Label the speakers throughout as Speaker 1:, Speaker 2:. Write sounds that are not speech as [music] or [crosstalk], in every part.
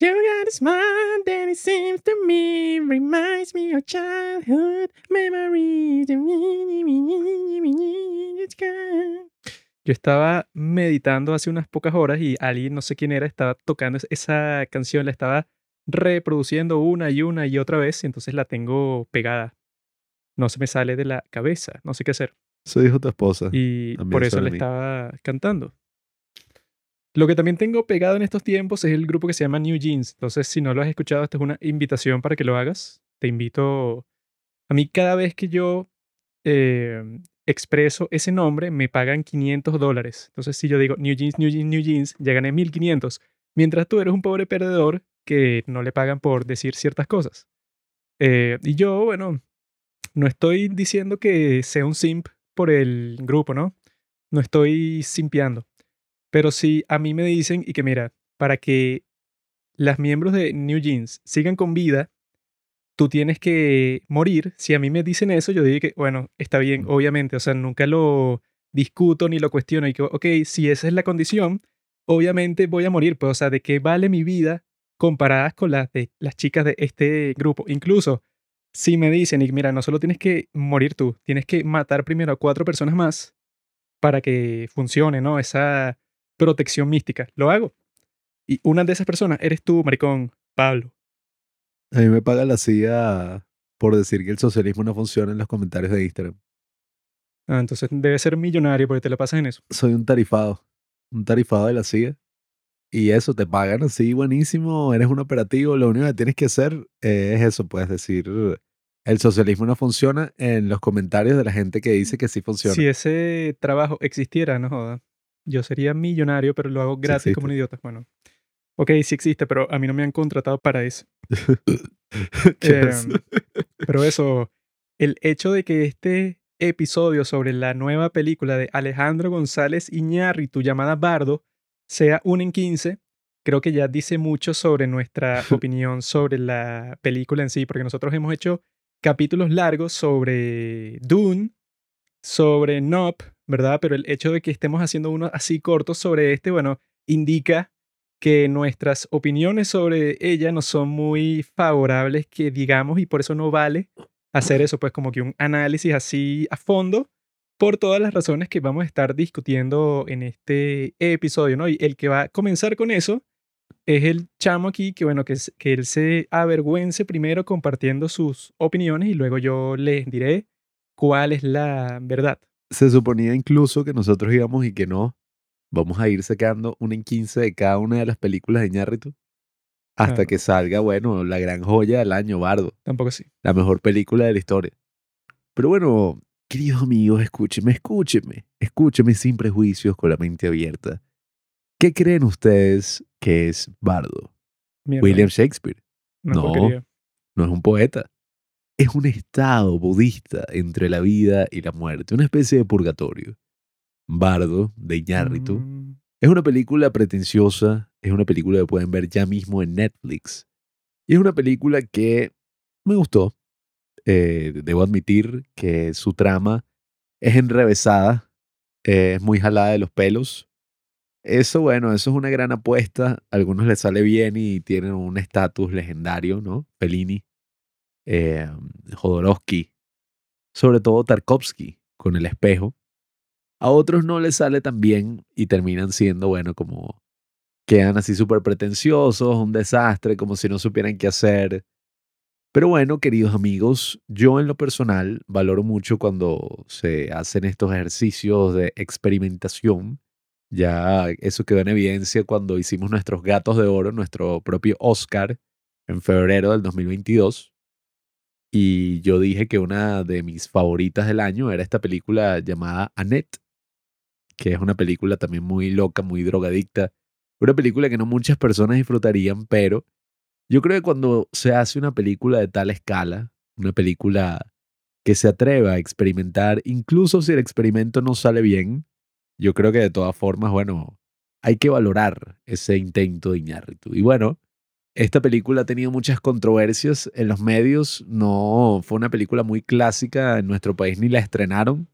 Speaker 1: You got a smile that it seems to me reminds me of childhood memories. Yo estaba meditando hace unas pocas horas y alguien, no sé quién era, estaba tocando es- esa canción, la estaba reproduciendo una y una y otra vez, y entonces la tengo pegada. No se me sale de la cabeza, no sé qué hacer.
Speaker 2: Eso dijo tu esposa.
Speaker 1: Y por eso le estaba cantando. Lo que también tengo pegado en estos tiempos es el grupo que se llama New Jeans. Entonces, si no lo has escuchado, esta es una invitación para que lo hagas. Te invito. A mí, cada vez que yo eh, expreso ese nombre, me pagan 500 dólares. Entonces, si yo digo New Jeans, New Jeans, New Jeans, ya gané 1500. Mientras tú eres un pobre perdedor que no le pagan por decir ciertas cosas. Eh, y yo, bueno, no estoy diciendo que sea un simp por el grupo, ¿no? No estoy simpeando. Pero si a mí me dicen y que mira, para que las miembros de New Jeans sigan con vida, tú tienes que morir. Si a mí me dicen eso, yo digo que, bueno, está bien, obviamente. O sea, nunca lo discuto ni lo cuestiono. Y que, ok, si esa es la condición, obviamente voy a morir. Pues, o sea, ¿de qué vale mi vida comparadas con las de las chicas de este grupo? Incluso si me dicen, y mira, no solo tienes que morir tú, tienes que matar primero a cuatro personas más para que funcione, ¿no? Esa protección mística. Lo hago. Y una de esas personas eres tú, maricón, Pablo.
Speaker 2: A mí me paga la CIA por decir que el socialismo no funciona en los comentarios de Instagram.
Speaker 1: Ah, entonces debe ser millonario porque te la pasas en eso.
Speaker 2: Soy un tarifado. Un tarifado de la CIA. Y eso, te pagan así buenísimo, eres un operativo, lo único que tienes que hacer eh, es eso, puedes decir, el socialismo no funciona en los comentarios de la gente que dice que sí funciona.
Speaker 1: Si ese trabajo existiera, no joda. Yo sería millonario, pero lo hago gratis como un idiota. Bueno. Ok, sí existe, pero a mí no me han contratado para eso. [laughs]
Speaker 2: ¿Qué
Speaker 1: Em,
Speaker 2: es?
Speaker 1: pero eso, el hecho de que este episodio sobre la nueva película de Alejandro González Iñárritu llamada Bardo sea un en 15, creo que ya dice mucho sobre nuestra [laughs] opinión sobre la película en sí, porque nosotros hemos hecho capítulos largos sobre Dune, sobre Nop, ¿verdad? Pero el hecho de que estemos haciendo uno así cortos sobre este, bueno, indica que nuestras opiniones sobre ella no son muy favorables, que digamos, y por eso no vale hacer eso, pues como que un análisis así a fondo por todas las razones que vamos a estar discutiendo en este episodio, ¿no? Y el que va a comenzar con eso es el chamo aquí, que bueno, que, que él se avergüence primero compartiendo sus opiniones y luego yo les diré cuál es la verdad.
Speaker 2: Se suponía incluso que nosotros íbamos y que no. Vamos a ir sacando un en 15 de cada una de las películas de Ñarritu hasta
Speaker 1: Claro.
Speaker 2: que salga, bueno, la gran joya del año, Bardo,
Speaker 1: Tampoco así.
Speaker 2: la mejor película de la historia. Pero bueno, queridos amigos, escúchenme, escúchenme, escúchenme sin prejuicios, con la mente abierta. ¿Qué creen ustedes que es Bardo?
Speaker 1: Mierda,
Speaker 2: William Shakespeare.
Speaker 1: una
Speaker 2: no.
Speaker 1: porquería.
Speaker 2: no es un poeta. Es un estado budista entre la vida y la muerte, una especie de purgatorio. Bardo, de Iñárritu,
Speaker 1: Mm,
Speaker 2: es una película pretenciosa, es una película que pueden ver ya mismo en Netflix. Y es una película que me gustó. Eh, debo admitir que su trama es enrevesada, eh, es muy jalada de los pelos. Eso, bueno, eso es una gran apuesta. A algunos les sale bien y tienen un estatus legendario, ¿no? Fellini, eh, Jodorowsky, sobre todo Tarkovsky con el espejo. A otros no les sale tan bien y terminan siendo, bueno, como quedan así súper pretenciosos, un desastre, como si no supieran qué hacer. Pero bueno, queridos amigos, yo en lo personal valoro mucho cuando se hacen estos ejercicios de experimentación. Ya eso quedó en evidencia cuando hicimos nuestros gatos de oro, nuestro propio Oscar, en febrero del 2022. Y yo dije que una de mis favoritas del año era esta película llamada Annette, que es una película también muy loca, muy drogadicta. Una película que no muchas personas disfrutarían, pero yo creo que cuando se hace una película de tal escala, una película que se atreva a experimentar, incluso si el experimento no sale bien, yo creo que de todas formas, bueno, hay que valorar ese intento de Iñárritu. Y bueno, esta película ha tenido muchas controversias en los medios, no fue una película muy clásica en nuestro país ni la estrenaron,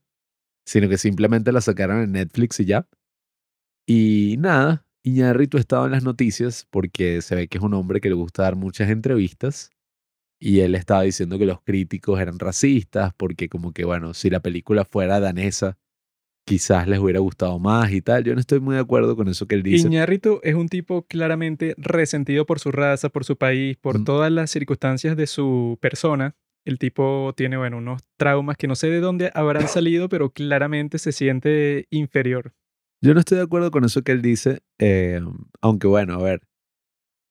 Speaker 2: sino que simplemente la sacaron en Netflix y ya. Y nada, Iñárritu estaba en las noticias porque se ve que es un hombre que le gusta dar muchas entrevistas y él estaba diciendo que los críticos eran racistas porque como que, bueno, si la película fuera danesa, quizás les hubiera gustado más y tal. Yo no estoy muy de acuerdo con eso que él dice.
Speaker 1: Iñárritu es un tipo claramente resentido por su raza, por su país, por
Speaker 2: Mm.
Speaker 1: todas las circunstancias de su persona. El tipo tiene, bueno, unos traumas que no sé de dónde habrán [coughs] salido, pero claramente se siente inferior.
Speaker 2: Yo no estoy de acuerdo con eso que él dice, eh, aunque bueno, a ver,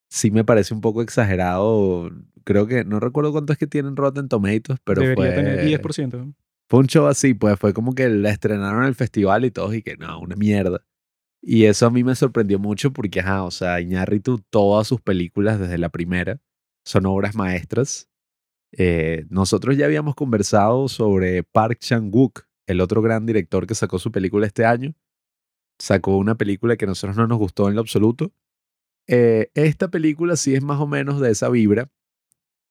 Speaker 2: sí me parece un poco exagerado. Creo que, no recuerdo cuánto es que tienen Rotten Tomatoes, pero
Speaker 1: Debería
Speaker 2: fue,
Speaker 1: tener 10%.
Speaker 2: Fue un show así, pues fue como que la estrenaron en el festival y todos y que no, una mierda. Y eso a mí me sorprendió mucho porque, ajá, o sea, Iñárritu, todas sus películas desde la primera son obras maestras. Eh, nosotros ya habíamos conversado sobre Park Chan-wook, el otro gran director que sacó su película este año. Sacó una película que a nosotros no nos gustó en lo absoluto. Eh, esta película sí es más o menos de esa vibra.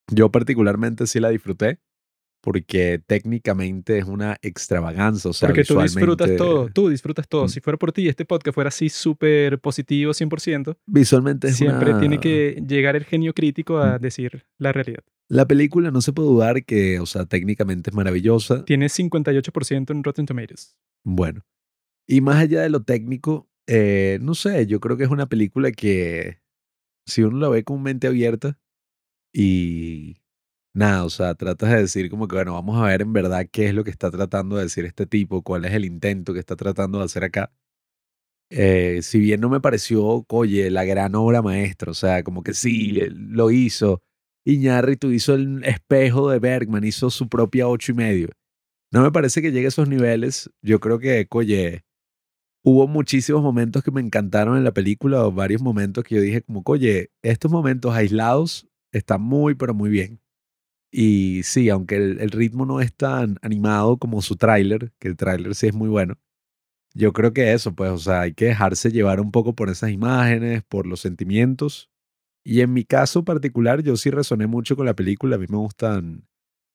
Speaker 2: Yo particularmente sí la disfruté porque técnicamente es una extravaganza. O sea,
Speaker 1: Porque tú disfrutas todo, tú disfrutas todo.
Speaker 2: Mm.
Speaker 1: Si fuera por ti, este podcast fuera así súper positivo, 100%,
Speaker 2: Visualmente es
Speaker 1: siempre
Speaker 2: una-
Speaker 1: tiene que llegar el genio crítico a
Speaker 2: Mm.
Speaker 1: decir la realidad.
Speaker 2: La película no se puede dudar que, o sea, técnicamente es maravillosa.
Speaker 1: Tiene 58% en Rotten Tomatoes.
Speaker 2: Bueno, y más allá de lo técnico, eh, no sé, yo creo que es una película que si uno la ve con mente abierta y nada, o sea, tratas de decir como que, bueno, vamos a ver en verdad qué es lo que está tratando de decir este tipo, cuál es el intento que está tratando de hacer acá. Eh, si bien no me pareció, oye, la gran obra maestra, o sea, como que sí, lo hizo. Iñárritu hizo el espejo de Bergman, hizo su propia ocho y medio. No me parece que llegue a esos niveles. Yo creo que, oye, hubo muchísimos momentos que me encantaron en la película, o varios momentos que yo dije como, oye, estos momentos aislados están muy, pero muy bien. Y sí, aunque el, ritmo no es tan animado como su tráiler, que el tráiler sí es muy bueno, yo creo que eso, pues, o sea, hay que dejarse llevar un poco por esas imágenes, por los sentimientos. Y en mi caso particular, yo sí resoné mucho con la película. A mí me gustan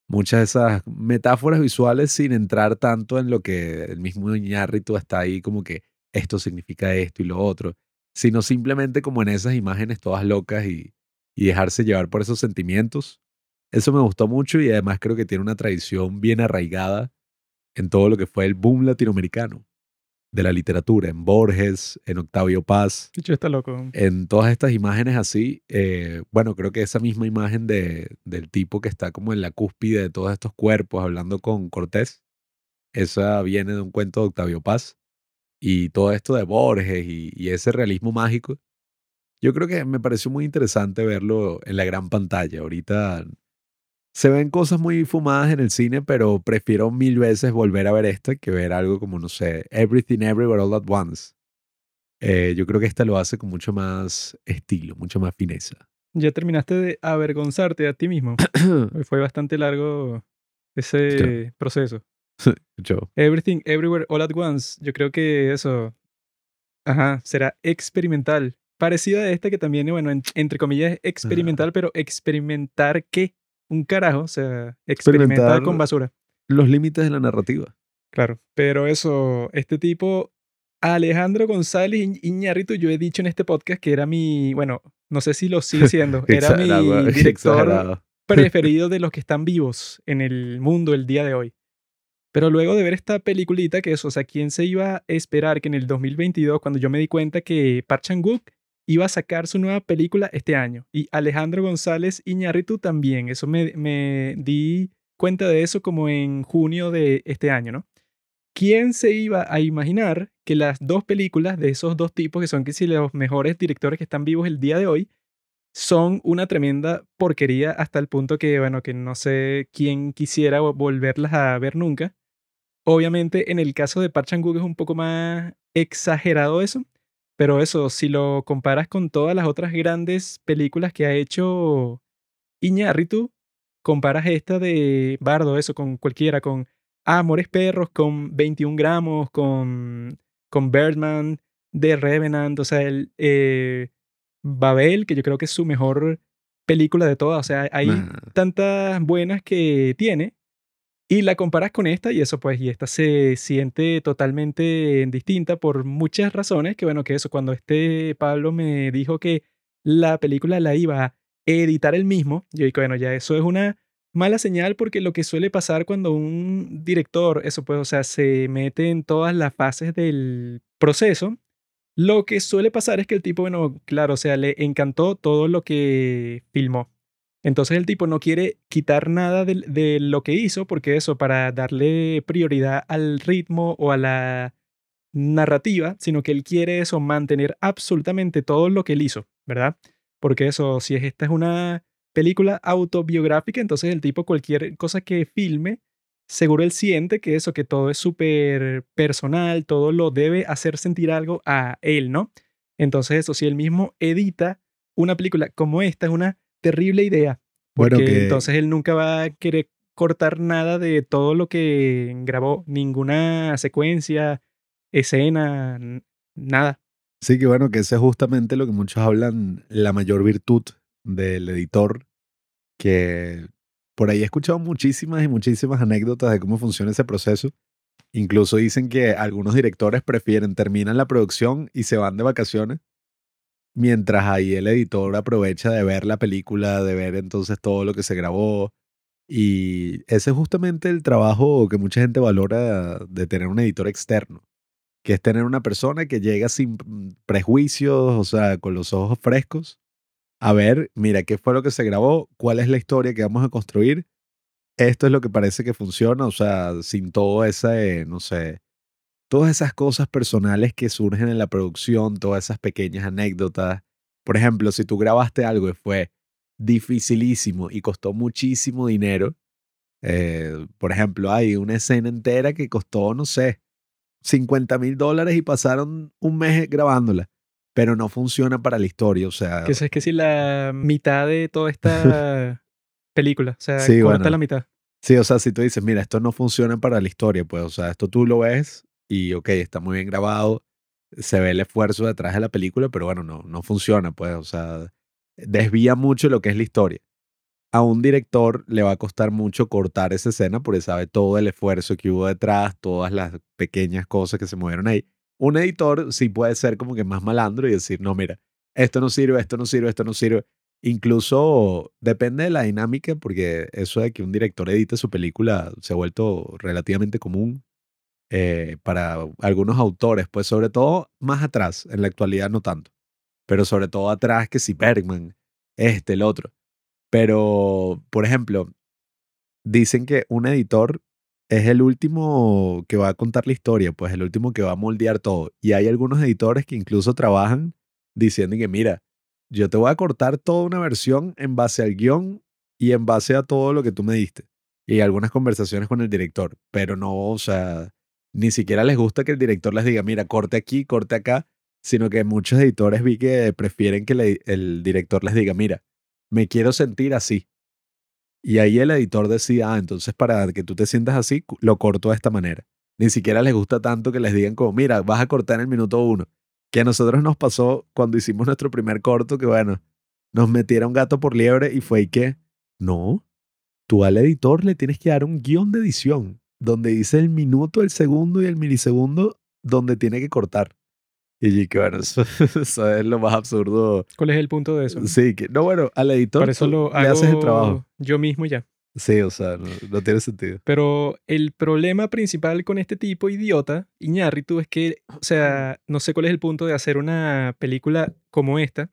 Speaker 2: muchas de esas metáforas visuales sin entrar tanto en lo que el mismo Iñárritu está ahí como que esto significa esto y lo otro, sino simplemente como en esas imágenes todas locas y, y dejarse llevar por esos sentimientos. Eso me gustó mucho y además creo que tiene una tradición bien arraigada en todo lo que fue el boom latinoamericano de la literatura, en Borges, en Octavio Paz,
Speaker 1: Dicho está loco.
Speaker 2: en todas estas imágenes así, eh, bueno, creo que esa misma imagen de, del tipo que está como en la cúspide de todos estos cuerpos hablando con Cortés, esa viene de un cuento de Octavio Paz. Y todo esto de Borges y, y ese realismo mágico, yo creo que me pareció muy interesante verlo en la gran pantalla. Ahorita se ven cosas muy fumadas en el cine, pero prefiero mil veces volver a ver esta que ver algo como, no sé, Everything Everywhere All at Once. Eh, yo creo que esta lo hace con mucho más estilo, mucho más fineza.
Speaker 1: Ya terminaste de avergonzarte a ti mismo. [clears throat] Fue bastante largo ese proceso. [laughs]
Speaker 2: Yo.
Speaker 1: Everything, Everywhere, All at Once. Yo creo que eso, ajá, será experimental. Parecida a esta que también, bueno, en- entre comillas, experimental, pero experimentar qué? Un carajo, o sea, experimentar con basura.
Speaker 2: Los límites de la narrativa.
Speaker 1: Claro, pero eso, este tipo, Alejandro González Iñ- Iñárritu, yo he dicho en este podcast que era mi, bueno, no sé si lo sigue siendo, [laughs] era mi [laughs] director [laughs] preferido de los que están vivos en el mundo el día de hoy. Pero luego de ver esta peliculita, que es, o sea, ¿quién se iba a esperar que en el 2022, cuando yo me di cuenta que Park Chan-wook iba a sacar su nueva película este año? Y Alejandro González Iñárritu también. Eso me, di cuenta de eso como en junio de este año, ¿no? ¿Quién se iba a imaginar que las dos películas de esos dos tipos, que son que los mejores directores que están vivos el día de hoy, son una tremenda porquería hasta el punto que, bueno, que no sé quién quisiera vo- volverlas a ver nunca. Obviamente, en el caso de Park es un poco más exagerado eso, pero eso, si lo comparas con todas las otras grandes películas que ha hecho Iñárritu, comparas esta de Bardo, eso, con cualquiera, con Amores Perros, con 21 gramos, con, con Birdman, The Revenant, o sea, el, eh, Babel, que yo creo que es su mejor película de todas. O sea, hay
Speaker 2: Nah.
Speaker 1: tantas buenas que tiene Y la comparas con esta y eso pues, y esta se siente totalmente distinta por muchas razones, que bueno, que eso, cuando este Pablo me dijo que la película la iba a editar él mismo, yo digo, bueno, ya eso es una mala señal porque lo que suele pasar cuando un director, eso pues, o sea, se mete en todas las fases del proceso, lo que suele pasar es que el tipo, bueno, claro, o sea, le encantó todo lo que filmó. Entonces el tipo no quiere quitar nada de, lo que hizo porque eso, para darle prioridad al ritmo o a la narrativa, sino que él quiere eso, mantener absolutamente todo lo que él hizo, ¿verdad? Porque eso, si es, esta es una película autobiográfica, entonces el tipo cualquier cosa que filme, seguro él siente que eso, que todo es súper personal, todo lo debe hacer sentir algo a él, ¿no? Entonces eso, si él mismo edita una película como esta, es una terrible idea, porque entonces él nunca va a querer cortar nada de todo lo que grabó, ninguna secuencia, escena, nada.
Speaker 2: Sí, que bueno, que ese es justamente lo que muchos hablan, la mayor virtud del editor, que por ahí he escuchado muchísimas y muchísimas anécdotas de cómo funciona ese proceso. Incluso dicen que algunos directores prefieren terminan la producción y se van de vacaciones, mientras ahí el editor aprovecha de ver la película, de ver entonces todo lo que se grabó. Y ese es justamente el trabajo que mucha gente valora de tener un editor externo, que es tener una persona que llega sin prejuicios, o sea, con los ojos frescos, a ver, mira, qué fue lo que se grabó, cuál es la historia que vamos a construir. Esto es lo que parece que funciona, o sea, sin todo ese, no sé, todas esas cosas personales que surgen en la producción, todas esas pequeñas anécdotas. Por ejemplo, si tú grabaste algo y fue dificilísimo y costó muchísimo dinero, eh, por ejemplo, hay una escena entera que costó, no sé, 50 mil dólares y pasaron un mes grabándola pero no funciona para la historia, o sea...
Speaker 1: Que es que si la mitad de toda esta [laughs] película, o sea, sí, corta la mitad.
Speaker 2: Sí, o sea, si tú dices, mira, esto no funciona para la historia, pues, o sea, esto tú lo ves y, ok, está muy bien grabado, se ve el esfuerzo detrás de la película, pero bueno, no, no funciona, pues, o sea, desvía mucho lo que es la historia. A un director le va a costar mucho cortar esa escena porque sabe todo el esfuerzo que hubo detrás, todas las pequeñas cosas que se movieron ahí. Un editor sí puede ser como que más malandro y decir, no, mira, esto no sirve, esto no sirve, esto no sirve. Incluso depende de la dinámica, porque eso de que un director edite su película se ha vuelto relativamente común eh, para algunos autores, pues sobre todo más atrás, en la actualidad no tanto, pero sobre todo atrás que si Bergman, este, el otro. Pero, por ejemplo, dicen que un editor es el último que va a contar la historia, pues el último que va a moldear todo. Y hay algunos editores que incluso trabajan diciendo que, mira, yo te voy a cortar toda una versión en base al guion y en base a todo lo que tú me diste. Y algunas conversaciones con el director, pero no, o sea, ni siquiera les gusta que el director les diga, mira, corte aquí, corte acá, sino que muchos editores vi que prefieren que el director les diga, mira, me quiero sentir así. Y ahí el editor decía, ah, entonces para que tú te sientas así, lo corto de esta manera. Ni siquiera les gusta tanto que les digan como, mira, vas a cortar en el minuto uno. Que a nosotros nos pasó cuando hicimos nuestro primer corto, que bueno, nos metieron gato por liebre y fue y que, no, tú al editor le tienes que dar un guion de edición donde dice el minuto, el segundo y el milisegundo donde tiene que cortar. Y que bueno, [laughs] eso, es lo más absurdo.
Speaker 1: ¿Cuál es el punto de eso?
Speaker 2: Sí, que no, bueno, al editor
Speaker 1: eso lo le haces el trabajo. Yo mismo ya.
Speaker 2: Sí, o sea, no, tiene sentido.
Speaker 1: Pero el problema principal con este tipo idiota, Iñárritu, es que, o sea, no sé cuál es el punto de hacer una película como esta,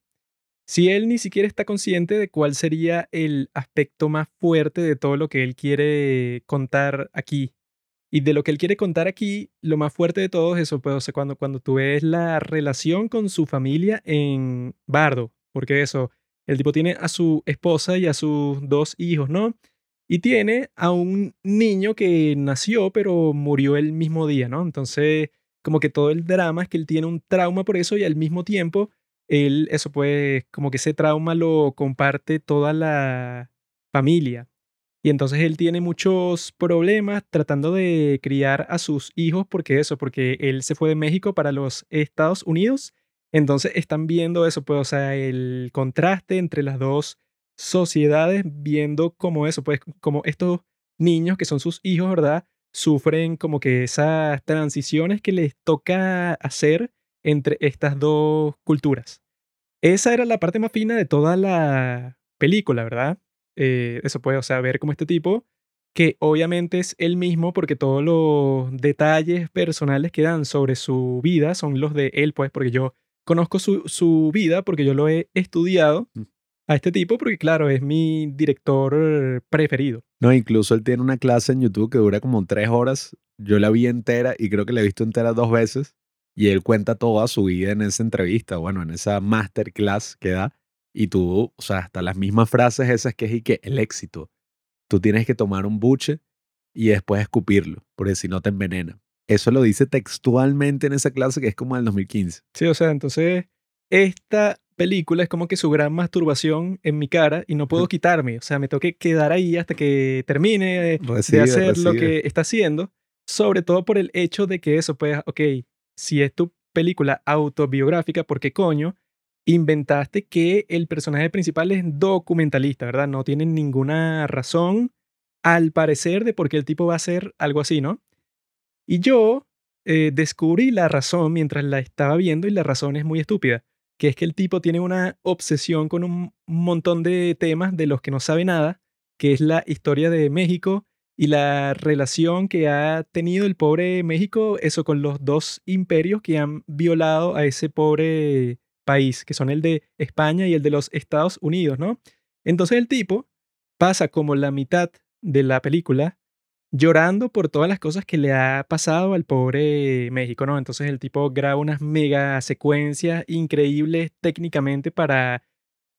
Speaker 1: si él ni siquiera está consciente de cuál sería el aspecto más fuerte de todo lo que él quiere contar aquí. Y de lo que él quiere contar aquí, lo más fuerte de todo es eso, pues, cuando, cuando tú ves la relación con su familia en Bardo, porque eso, el tipo tiene a su esposa y a sus dos hijos, ¿no? Y tiene a un niño que nació, pero murió el mismo día, ¿no? Entonces, como que todo el drama es que él tiene un trauma por eso y al mismo tiempo, él, eso pues, como que ese trauma lo comparte toda la familia. Y entonces él tiene muchos problemas tratando de criar a sus hijos porque eso, porque él se fue de México para los Estados Unidos. Entonces están viendo eso, pues, o sea, el contraste entre las dos sociedades, viendo cómo eso, pues, como estos niños que son sus hijos, ¿verdad? Sufren como que esas transiciones que les toca hacer entre estas dos culturas. Esa era la parte más fina de toda la película, ¿verdad? Eh, eso puede, o sea, ver como este tipo, que obviamente es el mismo porque todos los detalles personales que dan sobre su vida son los de él, pues, porque yo conozco su, su vida, porque yo lo he estudiado
Speaker 2: Mm.
Speaker 1: a este tipo, porque claro, es mi director preferido.
Speaker 2: No, incluso él tiene una clase en YouTube que dura como tres horas. Yo la vi entera y creo que la he visto entera dos veces. Y él cuenta toda su vida en esa entrevista, bueno, en esa masterclass que da. Y tú, o sea, hasta las mismas frases esas que es y que el éxito. Tú tienes que tomar un buche y después escupirlo, porque si no te envenena. Eso lo dice textualmente en esa clase que es como del 2015.
Speaker 1: Sí, o sea, entonces esta película es como que su gran masturbación en mi cara y no puedo quitarme. O sea, me tengo que quedar ahí hasta que termine de, de
Speaker 2: Recibe,
Speaker 1: hacer lo
Speaker 2: recibe.
Speaker 1: que está haciendo. Sobre todo por el hecho de que eso, pues, ok, si es tu película autobiográfica, ¿por qué coño inventaste que el personaje principal es documentalista, ¿verdad? No tiene ninguna razón, al parecer, de por qué el tipo va a hacer algo así, ¿no? Y yo eh, descubrí la razón mientras la estaba viendo y la razón es muy estúpida, que es que el tipo tiene una obsesión con un montón de temas de los que no sabe nada, que es la historia de México y la relación que ha tenido el pobre México, eso con los dos imperios que han violado a ese pobre país, que son el de España y el de los Estados Unidos, ¿no? Entonces el tipo pasa como la mitad de la película llorando por todas las cosas que le ha pasado al pobre México, ¿no? Entonces el tipo graba unas mega secuencias increíbles técnicamente para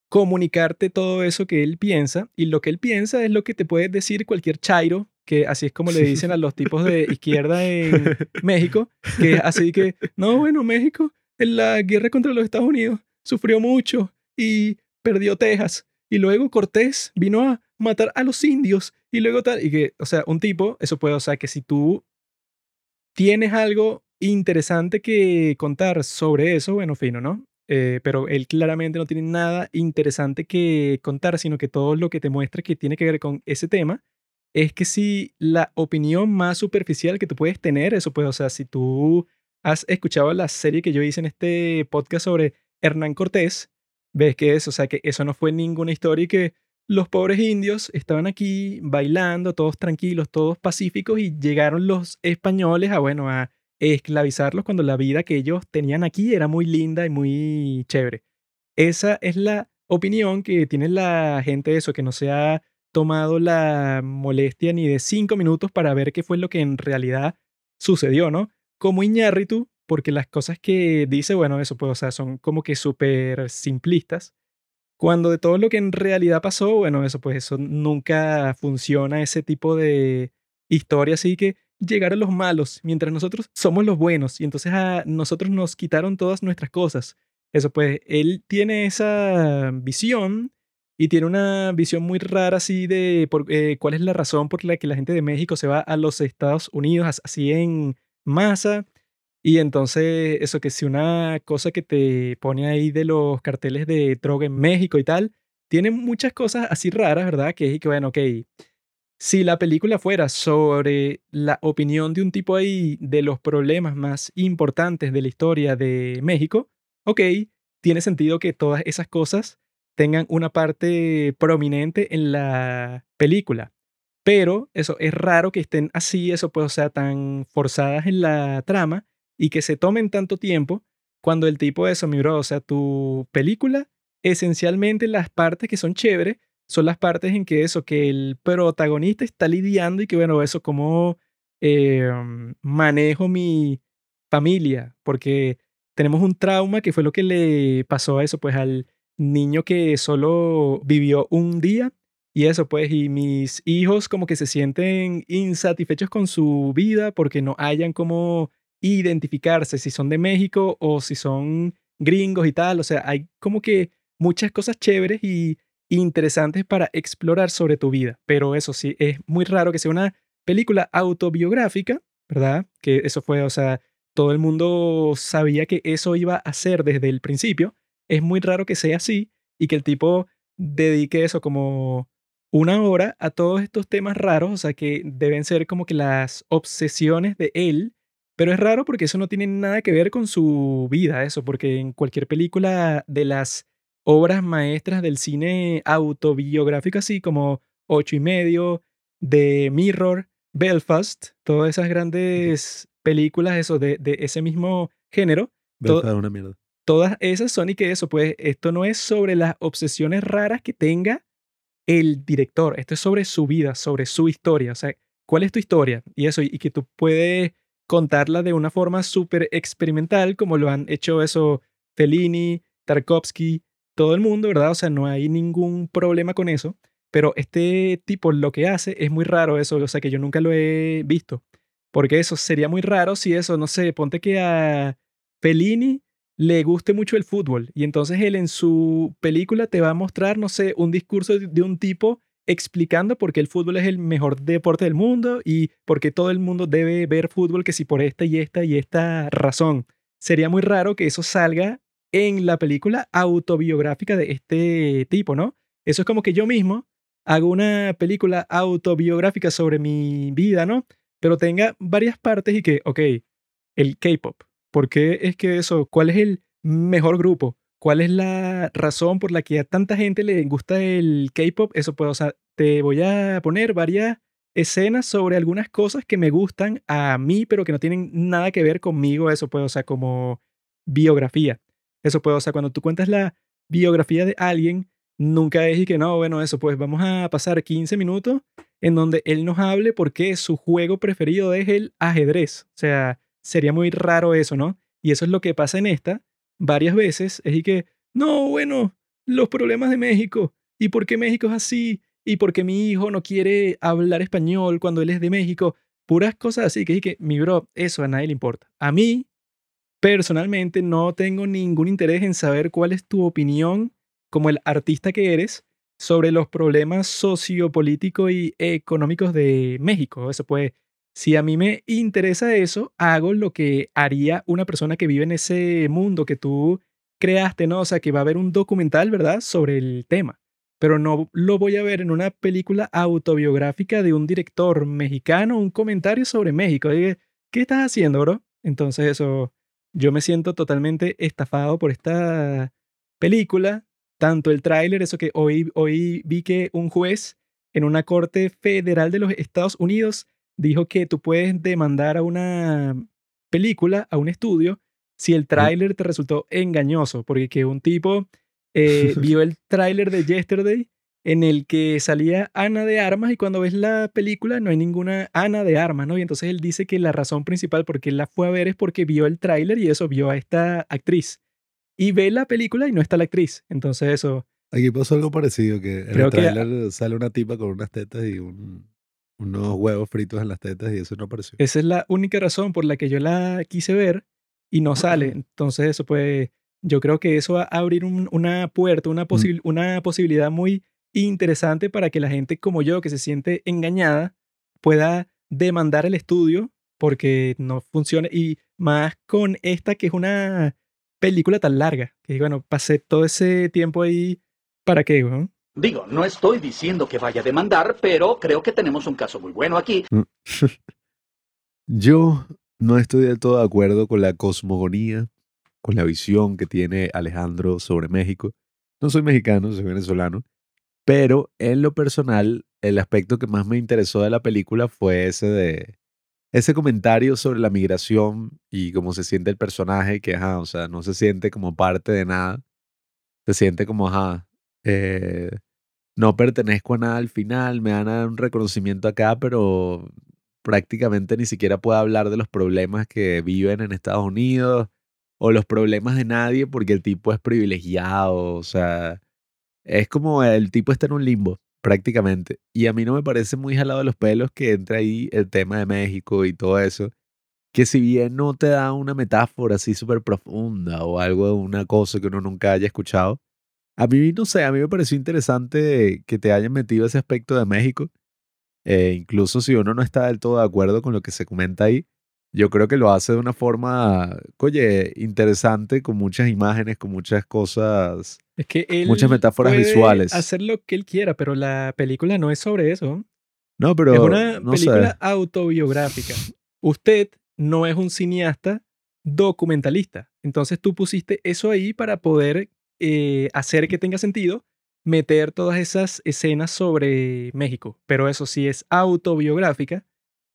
Speaker 1: comunicarte todo eso que él piensa y lo que él piensa es lo que te puede decir cualquier chairo, que así es como le dicen a los tipos de izquierda en [laughs] México, que así que, no, bueno, México en la guerra contra los Estados Unidos sufrió mucho y perdió Texas y luego Cortés vino a matar a los indios y luego tal, y que, o sea, un tipo, eso puede, o sea, que si tú tienes algo interesante que contar sobre eso, bueno, fino, ¿no? Eh, pero él claramente no tiene nada interesante que contar, sino que todo lo que te muestra que tiene que ver con ese tema es que si la opinión más superficial que tú puedes tener, eso puede, o sea, si tú has escuchado la serie que yo hice en este podcast sobre Hernán Cortés, ves que eso, o sea, que eso no fue ninguna historia y que los pobres indios estaban aquí bailando, todos tranquilos, todos pacíficos, y llegaron los españoles a, bueno, a esclavizarlos cuando la vida que ellos tenían aquí era muy linda y muy chévere. Esa es la opinión que tiene la gente de eso, que no se ha tomado la molestia ni de cinco minutos para ver qué fue lo que en realidad sucedió, ¿no? Como Iñárritu, porque las cosas que dice, bueno, eso pues, o sea, son como que súper simplistas. Cuando de todo lo que en realidad pasó, bueno, eso pues eso nunca funciona, ese tipo de historia, así que llegaron los malos, mientras nosotros somos los buenos, y entonces a nosotros nos quitaron todas nuestras cosas. Eso pues, él tiene esa visión y tiene una visión muy rara así de por, eh, cuál es la razón por la que la gente de México se va a los Estados Unidos así en masa. Y entonces, eso que si una cosa que te pone ahí de los carteles de droga en México y tal, tiene muchas cosas así raras, ¿verdad? Que es que, bueno, ok, si la película fuera sobre la opinión de un tipo ahí de los problemas más importantes de la historia de México, ok, tiene sentido que todas esas cosas tengan una parte prominente en la película. Pero eso es raro que estén así, eso pues, o sea, tan forzadas en la trama y que se tomen tanto tiempo cuando el tipo de eso, mi bro, o sea, tu película, esencialmente las partes que son chéveres son las partes en que eso, que el protagonista está lidiando y que bueno, eso, cómo eh, manejo mi familia, porque tenemos un trauma que fue lo que le pasó a eso, pues al niño que solo vivió un día y eso, pues, y mis hijos como que se sienten insatisfechos con su vida porque no hayan como identificarse si son de México o si son gringos y tal. O sea, hay como que muchas cosas chéveres y interesantes para explorar sobre tu vida. Pero eso sí, es muy raro que sea una película autobiográfica, ¿verdad? Que eso fue, o sea, todo el mundo sabía que eso iba a ser desde el principio. Es muy raro que sea así y que el tipo dedique eso como una hora a todos estos temas raros, o sea, que deben ser como que las obsesiones de él, pero es raro porque eso no tiene nada que ver con su vida, eso, porque en cualquier película de las obras maestras del cine autobiográfico, así como Ocho y Medio, The Mirror, Belfast, todas esas grandes películas, eso, de, de ese mismo género.
Speaker 2: Belfast una mierda.
Speaker 1: Todas esas son y que eso, pues esto no es sobre las obsesiones raras que tenga el director, esto es sobre su vida, sobre su historia, o sea, ¿cuál es tu historia? Y eso, y que tú puedes contarla de una forma súper experimental, como lo han hecho eso Fellini, Tarkovsky, todo el mundo, ¿verdad? O sea, no hay ningún problema con eso, pero este tipo lo que hace es muy raro eso, o sea, que yo nunca lo he visto, porque eso sería muy raro si eso, no sé, ponte que a Fellini le guste mucho el fútbol y entonces él en su película te va a mostrar, no sé, un discurso de un tipo explicando por qué el fútbol es el mejor deporte del mundo y por qué todo el mundo debe ver fútbol que si por esta y esta y esta razón. Sería muy raro que eso salga en la película autobiográfica de este tipo, ¿no? Eso es como que yo mismo hago una película autobiográfica sobre mi vida, ¿no? Pero tenga varias partes y que, ok, el K-Pop, ¿Por qué es que eso? ¿Cuál es el mejor grupo? ¿Cuál es la razón por la que a tanta gente le gusta el K-pop? Eso puedo, o sea, te voy a poner varias escenas sobre algunas cosas que me gustan a mí, pero que no tienen nada que ver conmigo. Eso puedo, o sea, como biografía. Eso puedo, o sea, cuando tú cuentas la biografía de alguien, nunca es que no, bueno, eso, pues vamos a pasar 15 minutos en donde él nos hable porque su juego preferido es el ajedrez. O sea, sería muy raro eso, ¿no? Y eso es lo que pasa en esta varias veces, es y que, no, bueno, los problemas de México, y por qué México es así, y por qué mi hijo no quiere hablar español cuando él es de México, puras cosas así, que es que, mi bro, eso a nadie le importa. A mí, personalmente, no tengo ningún interés en saber cuál es tu opinión como el artista que eres sobre los problemas sociopolíticos y económicos de México. Eso puede si a mí me interesa eso, hago lo que haría una persona que vive en ese mundo que tú creaste, ¿no? O sea, que va a haber un documental, ¿verdad?, sobre el tema. Pero no lo voy a ver en una película autobiográfica de un director mexicano, un comentario sobre México. Dije, ¿qué estás haciendo, bro? Entonces eso, yo me siento totalmente estafado por esta película. Tanto el tráiler, eso que hoy, hoy vi que un juez en una corte federal de los Estados Unidos dijo que tú puedes demandar a una película, a un estudio, si el tráiler te resultó engañoso, porque que un tipo eh, [laughs] vio el tráiler de Yesterday en el que salía Ana de Armas y cuando ves la película no hay ninguna Ana de Armas, ¿no? Y entonces él dice que la razón principal por qué él la fue a ver es porque vio el tráiler y eso vio a esta actriz. Y ve la película y no está la actriz. Entonces eso...
Speaker 2: Aquí pasó algo parecido, que en el tráiler sale una tipa con unas tetas y un unos huevos fritos en las tetas y eso no apareció.
Speaker 1: Esa es la única razón por la que yo la quise ver y no sale. Entonces eso pues, yo creo que eso va a abrir una puerta, una, mm. una posibilidad muy interesante para que la gente como yo que se siente engañada pueda demandar el estudio porque no funciona y más con esta que es una película tan larga que bueno pasé todo ese tiempo ahí para qué ¿no?
Speaker 3: Digo, no estoy diciendo que vaya a demandar, pero creo que tenemos un caso muy bueno aquí. Mm. [laughs]
Speaker 2: Yo no estoy del todo de acuerdo con la cosmogonía, con la visión que tiene Alejandro sobre México. No soy mexicano, soy venezolano, pero en lo personal, el aspecto que más me interesó de la película fue ese de ese comentario sobre la migración y cómo se siente el personaje, que ajá, o sea, no se siente como parte de nada, se siente como ajá, eh, no pertenezco a nada al final, me dar un reconocimiento acá, pero prácticamente ni siquiera puedo hablar de los problemas que viven en Estados Unidos o los problemas de nadie porque el tipo es privilegiado, o sea, es como el tipo está en un limbo prácticamente. Y a mí no me parece muy jalado de los pelos que entre ahí el tema de México y todo eso, que si bien no te da una metáfora así súper profunda o algo de una cosa que uno nunca haya escuchado, a mí, no sé, a mí me pareció interesante que te hayan metido ese aspecto de México. Eh, incluso si uno no está del todo de acuerdo con lo que se comenta ahí, yo creo que lo hace de una forma, oye, interesante, con muchas imágenes, con muchas cosas,
Speaker 1: Es que él
Speaker 2: muchas metáforas
Speaker 1: puede
Speaker 2: visuales.
Speaker 1: hacer lo que él quiera, pero la película no es sobre eso.
Speaker 2: No, pero
Speaker 1: es una
Speaker 2: no
Speaker 1: película
Speaker 2: sé.
Speaker 1: autobiográfica. Usted no es un cineasta documentalista. Entonces tú pusiste eso ahí para poder eh, hacer que tenga sentido meter todas esas escenas sobre México. Pero eso sí es autobiográfica.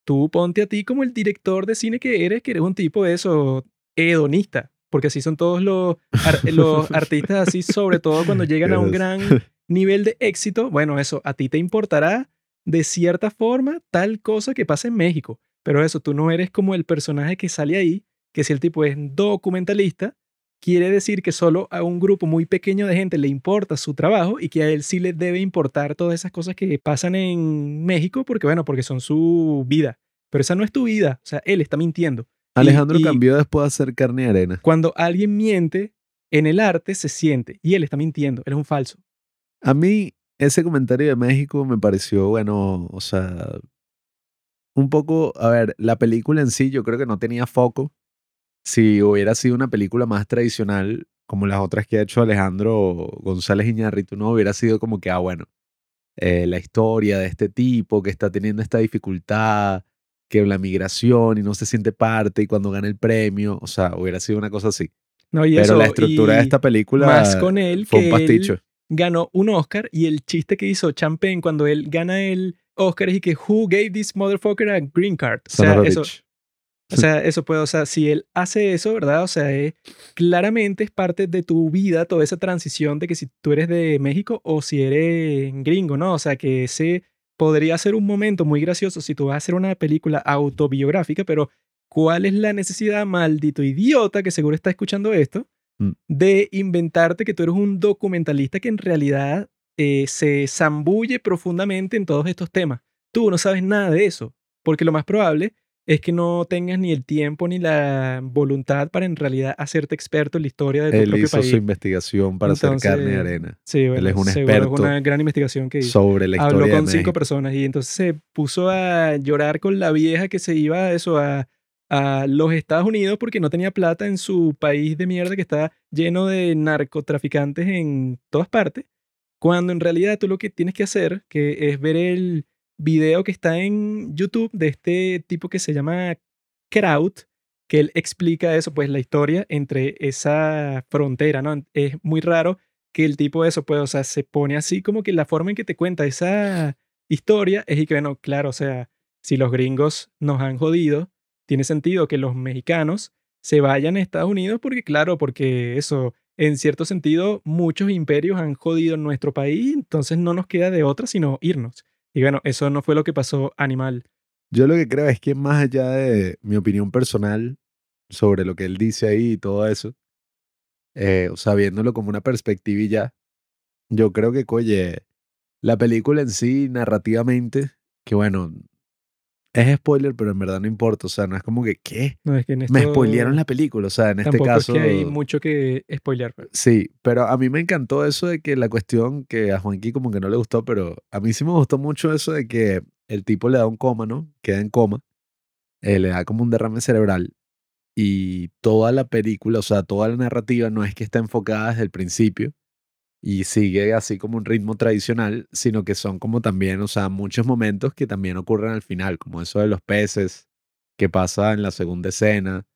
Speaker 1: Tú ponte a ti como el director de cine que eres, que eres un tipo de eso hedonista. Porque así son todos los, ar- los [laughs] artistas así, sobre todo cuando llegan a un gran [laughs] nivel de éxito. Bueno, eso, a ti te importará de cierta forma tal cosa que pasa en México. Pero eso, tú no eres como el personaje que sale ahí, que si el tipo es documentalista, quiere decir que solo a un grupo muy pequeño de gente le importa su trabajo y que a él sí le debe importar todas esas cosas que pasan en México porque, bueno, porque son su vida. Pero esa no es tu vida, o sea, él está mintiendo.
Speaker 2: Alejandro
Speaker 1: y-
Speaker 2: cambió después de hacer carne y arena.
Speaker 1: Cuando alguien miente, en el arte se siente y él está mintiendo, él es un falso.
Speaker 2: A mí, ese comentario de México me pareció, bueno, o sea, un poco, a ver, la película en sí yo creo que no tenía foco. Si hubiera sido una película más tradicional, como las otras que ha hecho Alejandro González Iñárritu, no hubiera sido como que, ah, bueno, eh, la historia de este tipo que está teniendo esta dificultad, que la migración y no se siente parte y cuando gana el premio, o sea, hubiera sido una cosa así.
Speaker 1: No, y
Speaker 2: Pero
Speaker 1: eso,
Speaker 2: la estructura de esta película
Speaker 1: más con él
Speaker 2: fue
Speaker 1: que
Speaker 2: un pasticho.
Speaker 1: él ganó un Oscar y el chiste que hizo Champagne cuando él gana el Oscar es y que who gave this motherfucker a green card. O sea, eso. O sea, eso puede, o sea, si él hace eso, ¿verdad? O sea, es- claramente es parte de tu vida toda esa transición de que si tú eres de México o si eres gringo, ¿no? O sea, que ese podría ser un momento muy gracioso si tú vas a hacer una película autobiográfica, pero ¿cuál es la necesidad, maldito idiota, que seguro está escuchando esto,
Speaker 2: Mm.
Speaker 1: de inventarte que tú eres un documentalista que en realidad eh, se zambulle profundamente en todos estos temas? Tú no sabes nada de eso, porque lo más probable es que no tengas ni el tiempo ni la voluntad para en realidad hacerte experto en la historia de tu
Speaker 2: Él
Speaker 1: propio
Speaker 2: hizo
Speaker 1: país.
Speaker 2: su investigación para hacer carne y
Speaker 1: Entonces,
Speaker 2: arena
Speaker 1: Sí, bueno,
Speaker 2: es un experto
Speaker 1: Es una gran investigación que hizo.
Speaker 2: sobre la historia
Speaker 1: Habló
Speaker 2: de
Speaker 1: con cinco
Speaker 2: México.
Speaker 1: personas y entonces se puso a llorar con la vieja que se iba a eso a, a los Estados Unidos porque no tenía plata en su país de mierda que está lleno de narcotraficantes en todas partes. Cuando en realidad tú lo que tienes que hacer, que es ver el video que está en YouTube de este tipo que se llama Kraut, que él explica eso, pues la historia entre esa frontera, ¿no? Es muy raro que el tipo de eso, pues, o sea, se pone así como que la forma en que te cuenta esa historia es y que, bueno, claro, o sea, si los gringos nos han jodido, tiene sentido que los mexicanos se vayan a Estados Unidos porque, claro, porque eso, en cierto sentido, muchos imperios han jodido nuestro país, entonces no nos queda de otra sino irnos. Y bueno, eso no fue lo que pasó animal.
Speaker 2: Yo lo que creo es que más allá de mi opinión personal sobre lo que él dice ahí y todo eso, eh, o sea, viéndolo como una perspectiva yo creo que, oye, la película en sí, narrativamente, que bueno, es spoiler, pero en verdad no importa, o sea, no es como que, ¿qué?
Speaker 1: No, es que en
Speaker 2: Me
Speaker 1: esto
Speaker 2: spoilearon la película, o sea, en este caso...
Speaker 1: es que hay mucho que spoilear. pues.
Speaker 2: Sí, pero a mí me encantó eso de que la cuestión que a Juanqui como que no le gustó, pero a mí sí me gustó mucho eso de que el tipo le da un coma, ¿no? Queda en coma, eh, le da como un derrame cerebral y toda la película, o sea, toda la narrativa no es que está enfocada desde el principio y sigue así como un ritmo tradicional, sino que son como también, o sea, muchos momentos que también ocurren al final, como eso de los peces que pasa en la segunda escena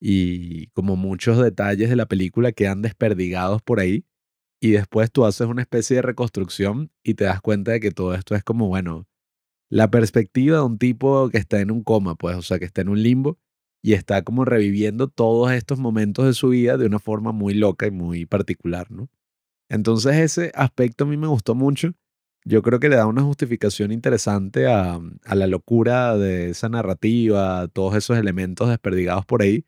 Speaker 2: y como muchos detalles de la película quedan desperdigados por ahí y después tú haces una especie de reconstrucción y te das cuenta de que todo esto es como, bueno, la perspectiva de un tipo que está en un coma, pues, o sea, que está en un limbo y está como reviviendo todos estos momentos de su vida de una forma muy loca y muy particular, ¿no? Entonces ese aspecto a mí me gustó mucho. Yo creo que le da una justificación interesante a, a la locura de esa narrativa, a todos esos elementos desperdigados por ahí.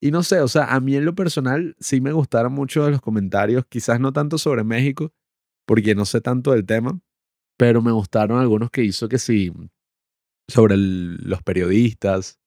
Speaker 2: Y no sé, o sea, a mí en lo personal sí me gustaron mucho de los comentarios, quizás no tanto sobre México, porque no sé tanto del tema, pero me gustaron algunos que hizo que sí, sobre el- los periodistas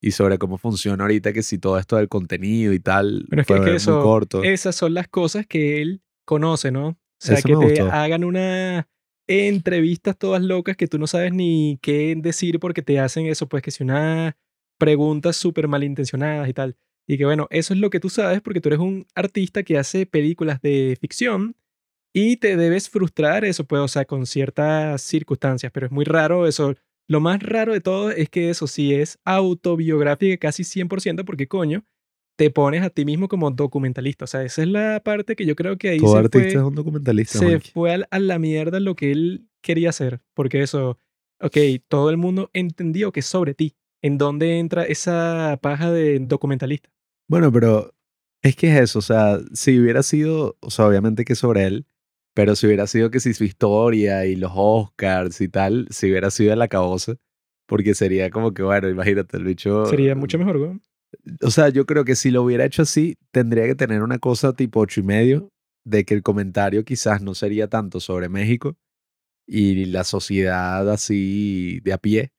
Speaker 2: y sobre cómo funciona ahorita, que si todo esto del contenido y tal,
Speaker 1: Pero es que, es eso,
Speaker 2: corto.
Speaker 1: esas son las cosas que él conoce, ¿no? O sea,
Speaker 2: Eso
Speaker 1: que te
Speaker 2: gustó.
Speaker 1: hagan unas entrevistas todas locas que tú no sabes ni qué decir porque te hacen eso, pues que si una preguntas súper malintencionadas y tal. Y que bueno, eso es lo que tú sabes porque tú eres un artista que hace películas de ficción y te debes frustrar eso, pues, o sea, con ciertas circunstancias, pero es muy raro eso. Lo más raro de todo es que eso sí es autobiográfica casi 100% porque coño, te pones a ti mismo como documentalista. O sea, esa es la parte que yo creo que ahí
Speaker 2: Todo
Speaker 1: se
Speaker 2: artista
Speaker 1: fue,
Speaker 2: es un documentalista.
Speaker 1: se fue a, la mierda lo que él quería hacer. Porque eso, ok, todo el mundo entendió que es sobre ti. ¿En dónde entra esa paja de documentalista?
Speaker 2: Bueno, pero es que es eso, o sea, si hubiera sido, o sea, obviamente que sobre él, pero si hubiera sido que si su historia y los Oscars y tal, si hubiera sido el acabose, porque sería como que, bueno, imagínate, el bicho...
Speaker 1: Sería mucho mejor, güey.
Speaker 2: O sea, yo creo que si lo hubiera hecho así, tendría que tener una cosa tipo ocho y medio, de que el comentario quizás no sería tanto sobre México y la sociedad así de a pie,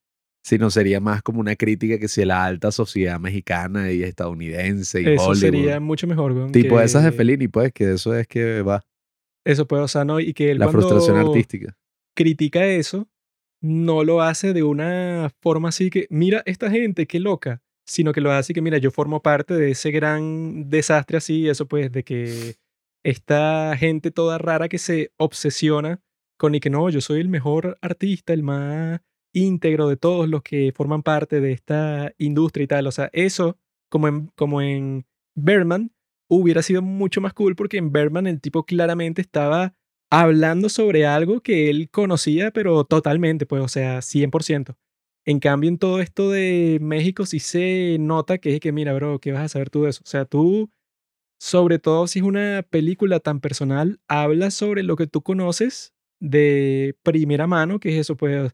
Speaker 2: sino sería más como una crítica que si la alta sociedad mexicana y estadounidense y
Speaker 1: Eso
Speaker 2: Hollywood.
Speaker 1: sería mucho mejor, güey.
Speaker 2: Tipo
Speaker 1: que-
Speaker 2: esas de Fellini, pues, que eso es que va.
Speaker 1: Eso puede, o sea, ¿no? Y que él
Speaker 2: La
Speaker 1: cuando
Speaker 2: frustración artística.
Speaker 1: critica eso, no lo hace de una forma así que, mira esta gente, qué loca, sino que lo hace que, mira, yo formo parte de ese gran desastre así, eso pues, de que esta gente toda rara que se obsesiona con y que no, yo soy el mejor artista, el más íntegro de todos los que forman parte de esta industria y tal. O sea, eso, como en, como en Berman, hubiera sido mucho más cool porque en Berman el tipo claramente estaba hablando sobre algo que él conocía, pero totalmente, pues, o sea, 100%. En cambio, en todo esto de México sí se nota que es que, mira, bro, ¿qué vas a saber tú de eso? O sea, tú, sobre todo si es una película tan personal, hablas sobre lo que tú conoces de primera mano, que es eso, pues,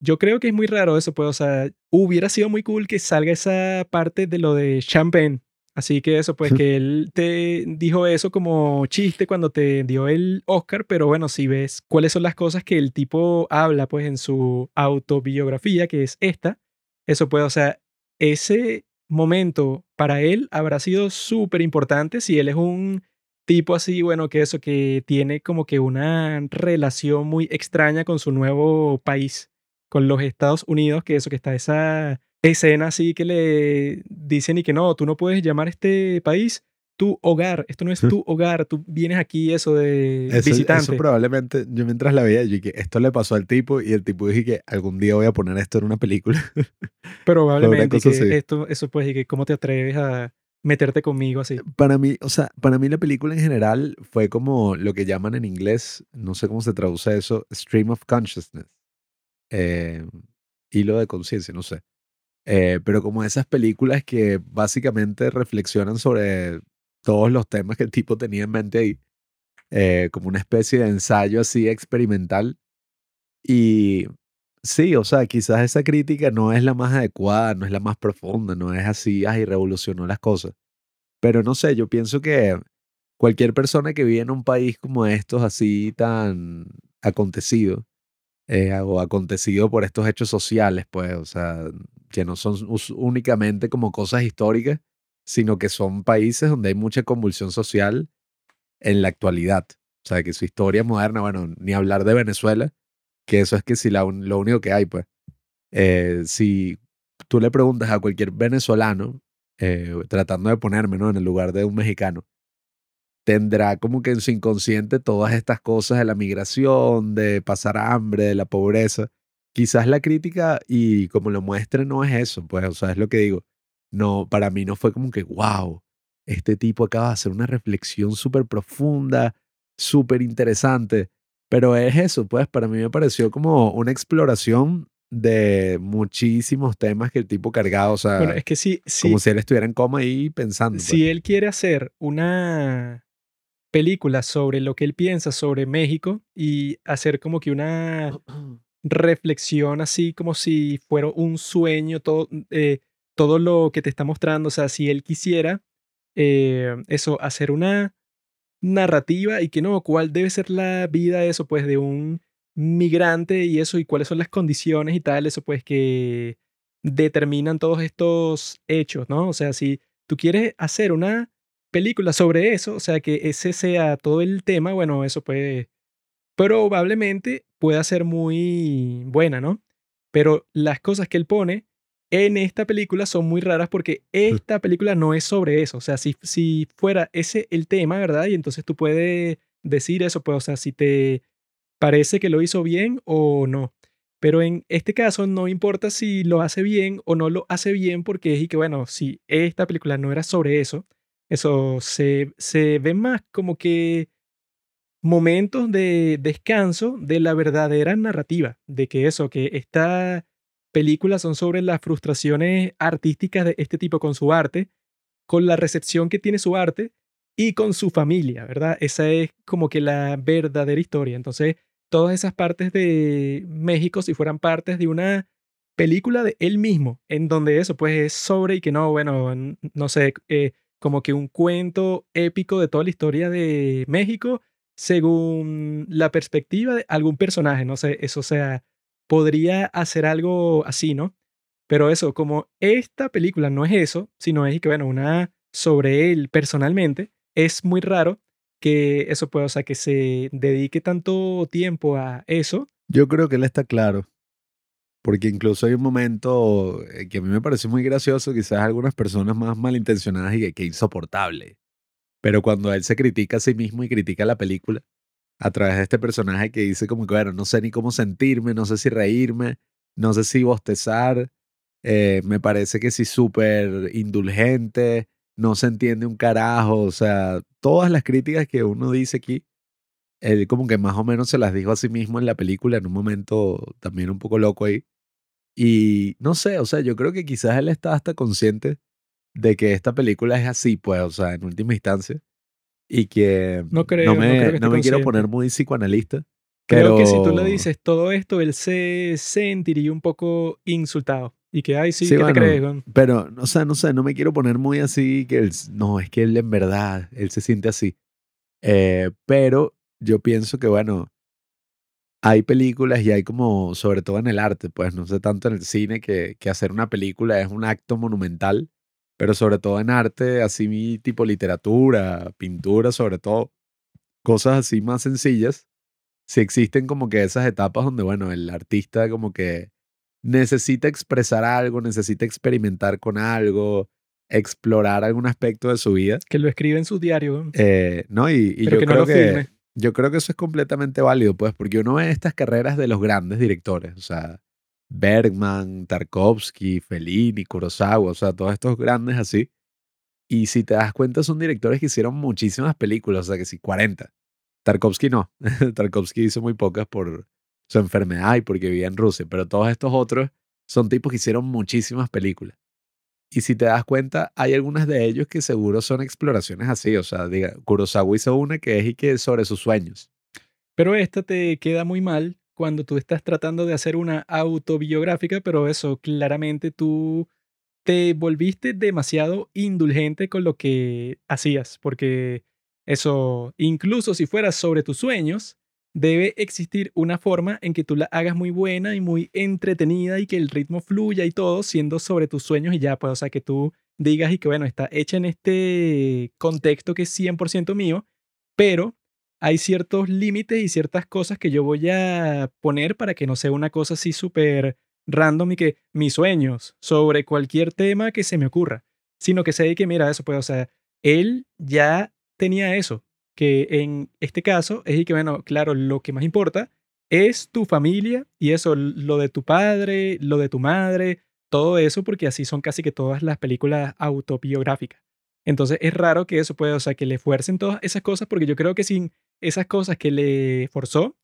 Speaker 1: yo creo que es muy raro eso, pues, o sea, hubiera sido muy cool que salga esa parte de lo de Champagne. Así que eso, pues que él te dijo eso como chiste cuando te dio el Oscar, pero bueno, si ves cuáles son las cosas que el tipo habla, pues en su autobiografía, que es esta, eso puede, o sea, ese momento para él habrá sido súper importante si él es un tipo así, bueno, que eso, que tiene como que una relación muy extraña con su nuevo país, con los Estados Unidos, que eso, que está esa escena así que le dicen y que no, tú no puedes llamar a este país tu hogar, esto no es [laughs] tu hogar, tú vienes aquí eso de
Speaker 2: Eso,
Speaker 1: visitante.
Speaker 2: eso probablemente, yo mientras la veía, yo dije, esto le pasó al tipo y el tipo dije que algún día voy a poner esto en una película. [laughs]
Speaker 1: Probablemente que
Speaker 2: así.
Speaker 1: esto, eso pues, y que cómo te atreves a meterte conmigo así.
Speaker 2: Para mí, o sea, para mí la película en general fue como lo que llaman en inglés, no sé cómo se traduce eso, stream of consciousness. Eh, hilo de conciencia, no sé. Eh, pero como esas películas que básicamente reflexionan sobre todos los temas que el tipo tenía en mente ahí, eh, como una especie de ensayo así experimental. Y sí, o sea, quizás esa crítica no es la más adecuada, no es la más profunda, no es así, ay, revolucionó las cosas. Pero no sé, yo pienso que cualquier persona que vive en un país como estos, así tan acontecido, eh, o acontecido por estos hechos sociales, pues, o sea, que no son únicamente como cosas históricas, sino que son países donde hay mucha convulsión social en la actualidad. O sea, que su historia moderna, bueno, ni hablar de Venezuela, que eso es que si la, lo único que hay, pues. Eh, si tú le preguntas a cualquier venezolano, eh, tratando de ponerme ¿no? en el lugar de un mexicano, tendrá como que en su inconsciente todas estas cosas de la migración, de pasar hambre, de la pobreza. Quizás la crítica y como lo muestre no es eso, pues, o sea, es lo que digo. No, para mí no fue como que, wow, este tipo acaba de hacer una reflexión súper profunda, súper interesante. Pero es eso, pues, para mí me pareció como una exploración de muchísimos temas que el tipo cargaba, o sea,
Speaker 1: Bueno, es que sí, sí,
Speaker 2: como si él estuviera en coma ahí pensando. pues.
Speaker 1: si él quiere hacer una película sobre lo que él piensa sobre México y hacer como que una [clears throat] reflexión así como si fuera un sueño, todo, eh, todo lo que te está mostrando, o sea, si él quisiera eh, eso, hacer una narrativa y que no, cuál debe ser la vida, eso pues de un migrante y eso, y cuáles son las condiciones y tal, eso pues que determinan todos estos hechos, ¿no? O sea, si tú quieres hacer una película sobre eso, o sea, que ese sea todo el tema, bueno, eso puede, probablemente pueda ser muy buena, ¿no? Pero las cosas que él pone en esta película son muy raras porque esta película no es sobre eso. O sea, si, si fuera ese el tema, ¿verdad? Y entonces tú puedes decir eso, pues, o sea, si te parece que lo hizo bien o no. Pero en este caso no importa si lo hace bien o no lo hace bien porque es y que, bueno, si esta película no era sobre eso, eso se, se ve más como que momentos de descanso de la verdadera narrativa, de que eso, que esta película son sobre las frustraciones artísticas de este tipo con su arte, con la recepción que tiene su arte y con su familia, ¿verdad? Esa es como que la verdadera historia. Entonces, todas esas partes de México, si fueran partes de una película de él mismo, en donde eso pues es sobre y que no, bueno, no sé, eh, como que un cuento épico de toda la historia de México según la perspectiva de algún personaje, no sé, eso sea, podría hacer algo así, ¿no? Pero eso, como esta película no es eso, sino es que, bueno, una sobre él personalmente, es muy raro que eso pueda, o sea, que se dedique tanto tiempo a eso.
Speaker 2: Yo creo que él está claro. Porque incluso hay un momento eh, que a mí me pareció muy gracioso, quizás algunas personas más malintencionadas y que, que insoportable. Pero cuando él se critica a sí mismo y critica la película a través de este personaje que dice como que, bueno, no sé ni cómo sentirme, no sé si reírme, no sé si bostezar, eh, me parece que sí súper indulgente, no se entiende un carajo, o sea, todas las críticas que uno dice aquí, él como que más o menos se las dijo a sí mismo en la película en un momento también un poco loco ahí. Y no sé, o sea, yo creo que quizás él está hasta consciente de que esta película es así, pues, o sea, en última instancia. Y que
Speaker 1: no, creo,
Speaker 2: no me,
Speaker 1: no
Speaker 2: me quiero poner muy psicoanalista.
Speaker 1: Creo
Speaker 2: pero...
Speaker 1: que si tú le dices todo esto, él se sentiría un poco insultado. Y que, ay, sí, ¿qué
Speaker 2: bueno,
Speaker 1: te crees? Gon?
Speaker 2: Pero, o sea, no sé, no me quiero poner muy así que él, no, es que él en verdad, él se siente así. Eh, pero yo pienso que, bueno, hay películas y hay como, sobre todo en el arte, pues no sé tanto en el cine, que, que hacer una película es un acto monumental pero sobre todo en arte, así tipo literatura, pintura, sobre todo, cosas así más sencillas, si existen como que esas etapas donde, bueno, el artista como que necesita expresar algo, necesita experimentar con algo, explorar algún aspecto de su vida.
Speaker 1: Que lo escribe en su diario.
Speaker 2: Eh, no, y, y
Speaker 1: pero
Speaker 2: yo
Speaker 1: que no
Speaker 2: creo
Speaker 1: lo
Speaker 2: que. Yo creo que eso es completamente válido, pues, porque uno ve estas carreras de los grandes directores, o sea, Bergman, Tarkovsky, Fellini, Kurosawa, o sea, todos estos grandes así. Y si te das cuenta, son directores que hicieron muchísimas películas, o sea, que sí, 40. Tarkovsky no. [laughs] Tarkovsky hizo muy pocas por su enfermedad y porque vivía en Rusia, pero todos estos otros son tipos que hicieron muchísimas películas. Y si te das cuenta, hay algunas de ellos que seguro son exploraciones así, o sea, diga, Kurosawa hizo una que es y que sobre sus sueños.
Speaker 1: Pero esta te queda muy mal cuando tú estás tratando de hacer una autobiográfica, pero eso, claramente tú te volviste demasiado indulgente con lo que hacías, porque eso, incluso si fuera sobre tus sueños, debe existir una forma en que tú la hagas muy buena y muy entretenida y que el ritmo fluya y todo siendo sobre tus sueños y ya, pues, o sea, que tú digas y que, bueno, está hecha en este contexto que es 100% mío, pero hay ciertos límites y ciertas cosas que yo voy a poner para que no sea una cosa así súper random y que mis sueños sobre cualquier tema que se me ocurra, sino que sé que, mira, eso puede, o sea, él ya tenía eso, que en este caso es y que, bueno, claro, lo que más importa es tu familia y eso, lo de tu padre, lo de tu madre, todo eso, porque así son casi que todas las películas autobiográficas. Entonces es raro que eso pueda, o sea, que le fuercen todas esas cosas, porque yo creo que sin esas cosas que le forzó,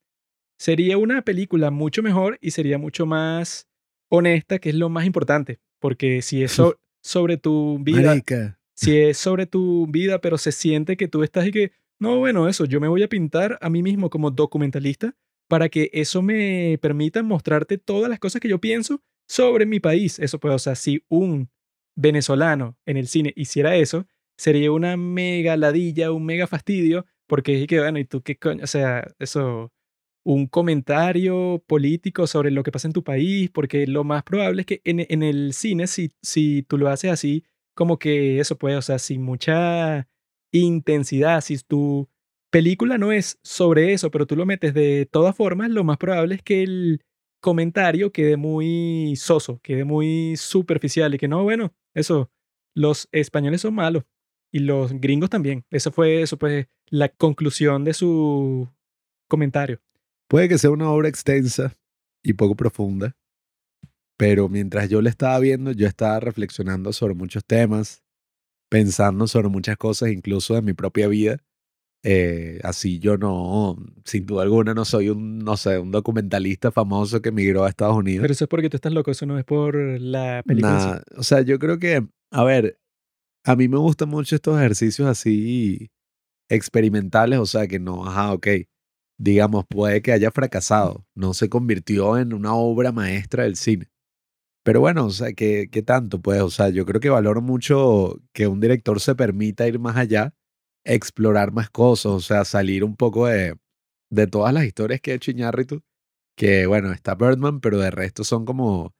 Speaker 1: sería una película mucho mejor y sería mucho más honesta, que es lo más importante, porque si es so- [laughs] sobre tu vida,
Speaker 2: Marica.
Speaker 1: si es sobre tu vida, pero se siente que tú estás y que, no, bueno, eso, yo me voy a pintar a mí mismo como documentalista para que eso me permita mostrarte todas las cosas que yo pienso sobre mi país. Eso puede, o sea, si un venezolano en el cine hiciera eso, sería una mega ladilla, un mega fastidio, porque es que, bueno, ¿y tú qué coño? O sea, eso, un comentario político sobre lo que pasa en tu país, porque lo más probable es que en, en el cine, si, si tú lo haces así, como que eso puede, o sea, sin mucha intensidad, si tu película no es sobre eso, pero tú lo metes de todas formas, lo más probable es que el comentario quede muy soso, quede muy superficial y que no, bueno, eso, los españoles son malos y los gringos también. Eso fue eso, pues, la conclusión de su comentario.
Speaker 2: Puede que sea una obra extensa y poco profunda, pero mientras yo la estaba viendo, yo estaba reflexionando sobre muchos temas, pensando sobre muchas cosas, incluso de mi propia vida. Eh, así yo no, sin duda alguna, no soy un, no sé, un documentalista famoso que emigró a Estados Unidos.
Speaker 1: Pero eso es porque tú estás loco, eso no es por la película.
Speaker 2: Nah, o sea, yo creo que, a ver, a mí me gustan mucho estos ejercicios así experimentales, o sea, que no, ajá, ok, digamos, puede que haya fracasado, no se convirtió en una obra maestra del cine. Pero bueno, o sea, ¿qué, qué tanto? Pues, o sea, yo creo que valoro mucho que un director se permita ir más allá, explorar más cosas, o sea, salir un poco de, de todas las historias que ha hecho Iñárritu, que bueno, está Birdman, pero de resto son como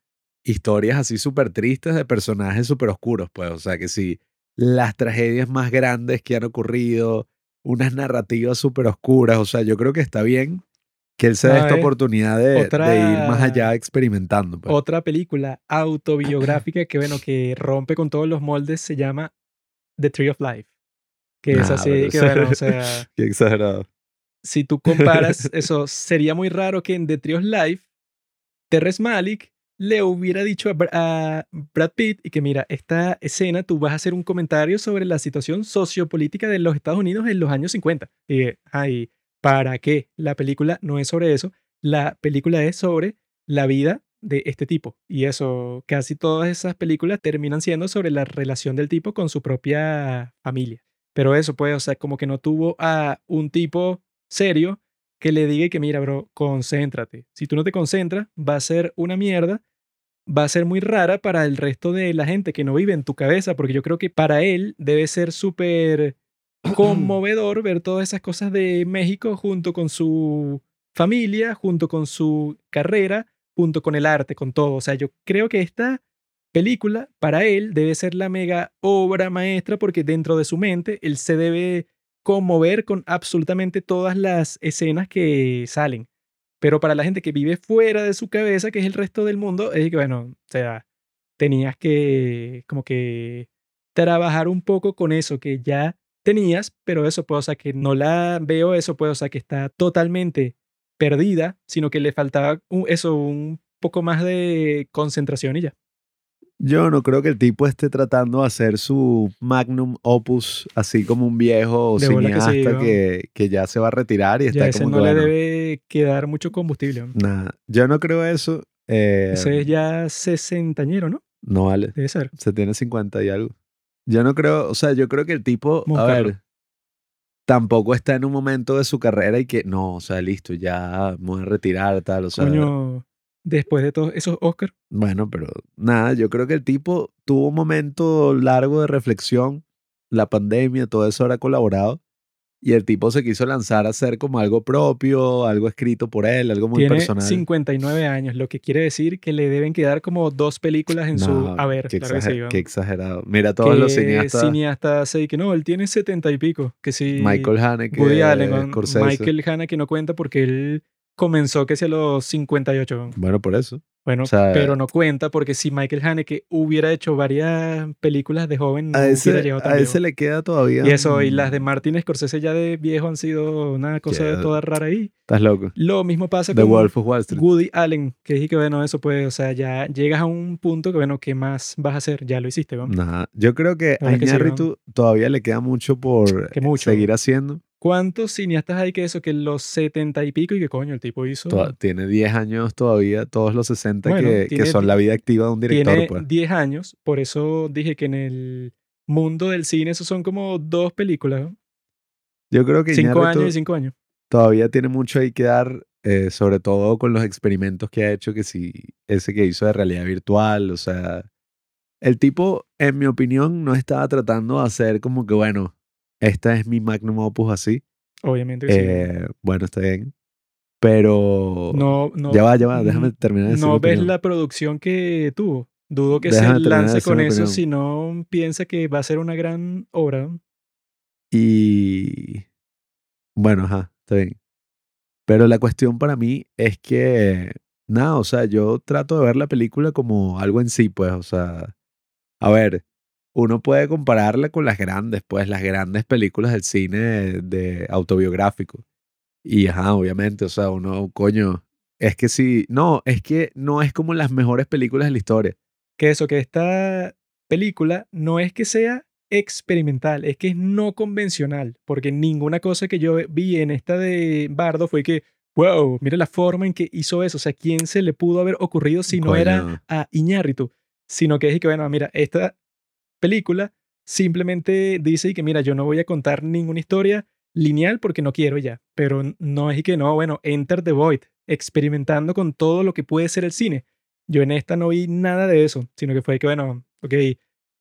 Speaker 2: historias así súper tristes de personajes súper oscuros, pues, o sea, que sí, las tragedias más grandes que han ocurrido, unas narrativas súper oscuras, o sea, yo creo que está bien que él se dé
Speaker 1: Ah,
Speaker 2: esta oportunidad de, de ir más
Speaker 1: otra-
Speaker 2: allá experimentando. pues.
Speaker 1: Otra película autobiográfica que, bueno, que rompe con todos los moldes se llama The Tree of Life. Que es
Speaker 2: Nah,
Speaker 1: así, que
Speaker 2: eso-
Speaker 1: bueno, o [laughs] sea,
Speaker 2: Qué exagerado.
Speaker 1: si tú comparas [laughs] eso, sería muy raro que en The Tree of Life, Terrence Malick le hubiera dicho a, a Brad Pitt y que mira, esta escena tú vas a hacer un comentario sobre la situación sociopolítica de los Estados Unidos en los años 50. Y, ay, ¿para qué? La película no es sobre eso, la película es sobre la vida de este tipo. Y eso, casi todas esas películas terminan siendo sobre la relación del tipo con su propia familia. Pero eso, pues, o sea, como que no tuvo a un tipo serio que le diga que, mira, bro, concéntrate. Si tú no te concentras, va a ser una mierda, va a ser muy rara para el resto de la gente que no vive en tu cabeza, porque yo creo que para él debe ser súper [clears throat] conmovedor ver todas esas cosas de México junto con su familia, junto con su carrera, junto con el arte, con todo. O sea, yo creo que esta película para él debe ser la mega obra maestra porque dentro de su mente él se debe conmover con absolutamente todas las escenas que salen. Pero para la gente que vive fuera de su cabeza, que es el resto del mundo, es que, bueno, o sea, tenías que como que trabajar un poco con eso que ya tenías, pero eso pues, o sea, que no la veo eso, pues, o sea, que está totalmente perdida, sino que le faltaba un- eso, un poco más de concentración y ya.
Speaker 2: Yo no creo que el tipo esté tratando de hacer su magnum opus así como un viejo
Speaker 1: bola que sí,
Speaker 2: cineasta
Speaker 1: ¿no?
Speaker 2: que, que ya se va a retirar y
Speaker 1: Ya
Speaker 2: está
Speaker 1: ese
Speaker 2: como
Speaker 1: no
Speaker 2: que,
Speaker 1: le
Speaker 2: bueno,
Speaker 1: debe quedar mucho combustible. ¿no?
Speaker 2: nada. Yo no creo eso. eh,
Speaker 1: Ese es ya sesentañero, ¿no?
Speaker 2: No vale.
Speaker 1: Debe ser.
Speaker 2: Se tiene 50 y algo. Yo no creo, o sea, yo creo que el tipo, a ver, tampoco está en un momento de su carrera y que, no, o sea, listo, ya me voy a retirar, tal, o sea,
Speaker 1: Coño, después de todos esos Oscars,
Speaker 2: bueno, pero nada, yo creo que el tipo tuvo un momento largo de reflexión, la pandemia, todo eso habrá colaborado, y el tipo se quiso lanzar a hacer como algo propio, algo escrito por él, algo muy
Speaker 1: tiene
Speaker 2: personal.
Speaker 1: 59 años, lo que quiere decir que le deben quedar como dos películas en su
Speaker 2: No,
Speaker 1: haber.
Speaker 2: qué,
Speaker 1: Claro
Speaker 2: exager- qué exagerado. Mira, todos los cineastas,
Speaker 1: cineasta sí, que no, él tiene 70 y pico. Que sí.
Speaker 2: Michael Haneke,
Speaker 1: Woody Allen. Michael Haneke no cuenta porque él comenzó que sea los 58. ¿no?
Speaker 2: Bueno, por eso.
Speaker 1: Bueno,
Speaker 2: O sea,
Speaker 1: pero no cuenta porque si Michael Haneke hubiera hecho varias películas de joven, no
Speaker 2: A
Speaker 1: hubiera
Speaker 2: ese,
Speaker 1: llegado tan
Speaker 2: a
Speaker 1: lejos.
Speaker 2: ese le queda todavía.
Speaker 1: Y eso, y las de Martin Scorsese ya de viejo han sido una cosa
Speaker 2: Ya.
Speaker 1: toda rara ahí.
Speaker 2: Estás loco.
Speaker 1: Lo mismo pasa
Speaker 2: The
Speaker 1: con
Speaker 2: Wolf of Wall Street.
Speaker 1: Woody Allen, que dije que bueno, eso pues, o sea, ya llegas a un punto que bueno, ¿qué más vas a hacer? Ya lo hiciste, ¿no?
Speaker 2: Nada. Yo creo que a
Speaker 1: sí,
Speaker 2: Iñárritu todavía le queda mucho por
Speaker 1: Que mucho.
Speaker 2: seguir haciendo.
Speaker 1: ¿Cuántos cineastas hay que eso, que los 70 y pico y que coño, el tipo hizo?
Speaker 2: To- Tiene 10 años todavía, todos los 60
Speaker 1: Bueno,
Speaker 2: que, que
Speaker 1: tiene
Speaker 2: son
Speaker 1: di-
Speaker 2: la vida activa de un director.
Speaker 1: Tiene
Speaker 2: pues.
Speaker 1: 10 años, por eso dije que en el mundo del cine esos son como dos películas, ¿no?
Speaker 2: Yo creo que
Speaker 1: Cinco
Speaker 2: Iñárritu
Speaker 1: años y cinco años.
Speaker 2: todavía tiene mucho ahí que dar, eh, sobre todo con los experimentos que ha hecho, que si ese que hizo de realidad virtual, o sea, el tipo, en mi opinión, no estaba tratando de hacer como que, bueno, esta es mi magnum opus así.
Speaker 1: Obviamente que sí.
Speaker 2: Eh, bueno, está bien. Pero...
Speaker 1: No, no,
Speaker 2: ya va, ya va, déjame terminar de decir
Speaker 1: no ves
Speaker 2: opinión.
Speaker 1: la producción que tuvo. Dudo que
Speaker 2: Déjame
Speaker 1: se
Speaker 2: de
Speaker 1: lance con eso si no piensa que va a ser una gran obra.
Speaker 2: Y... Bueno, ajá, está bien. Pero la cuestión para mí es que nada, o sea, yo trato de ver la película como algo en sí, pues, o sea, a ver, uno puede compararla con las grandes, pues, las grandes películas del cine de, de autobiográfico. Y, ajá, obviamente, o sea, uno, coño, es que sí, no, es que no es como las mejores películas de la historia.
Speaker 1: Que eso, que esta película no es que sea experimental, es que es no convencional, porque ninguna cosa que yo vi en esta de Bardo fue que, wow, mira la forma en que hizo eso, o sea, ¿quién se le pudo haber ocurrido si no era a Iñárritu? Sino que es que, bueno, mira, esta película simplemente dice y que, mira, yo no voy a contar ninguna historia lineal porque no quiero ya, pero no es y que no, bueno, Enter the Void, experimentando con todo lo que puede ser el cine. Yo en esta no vi nada de eso, sino que fue que, bueno, ok,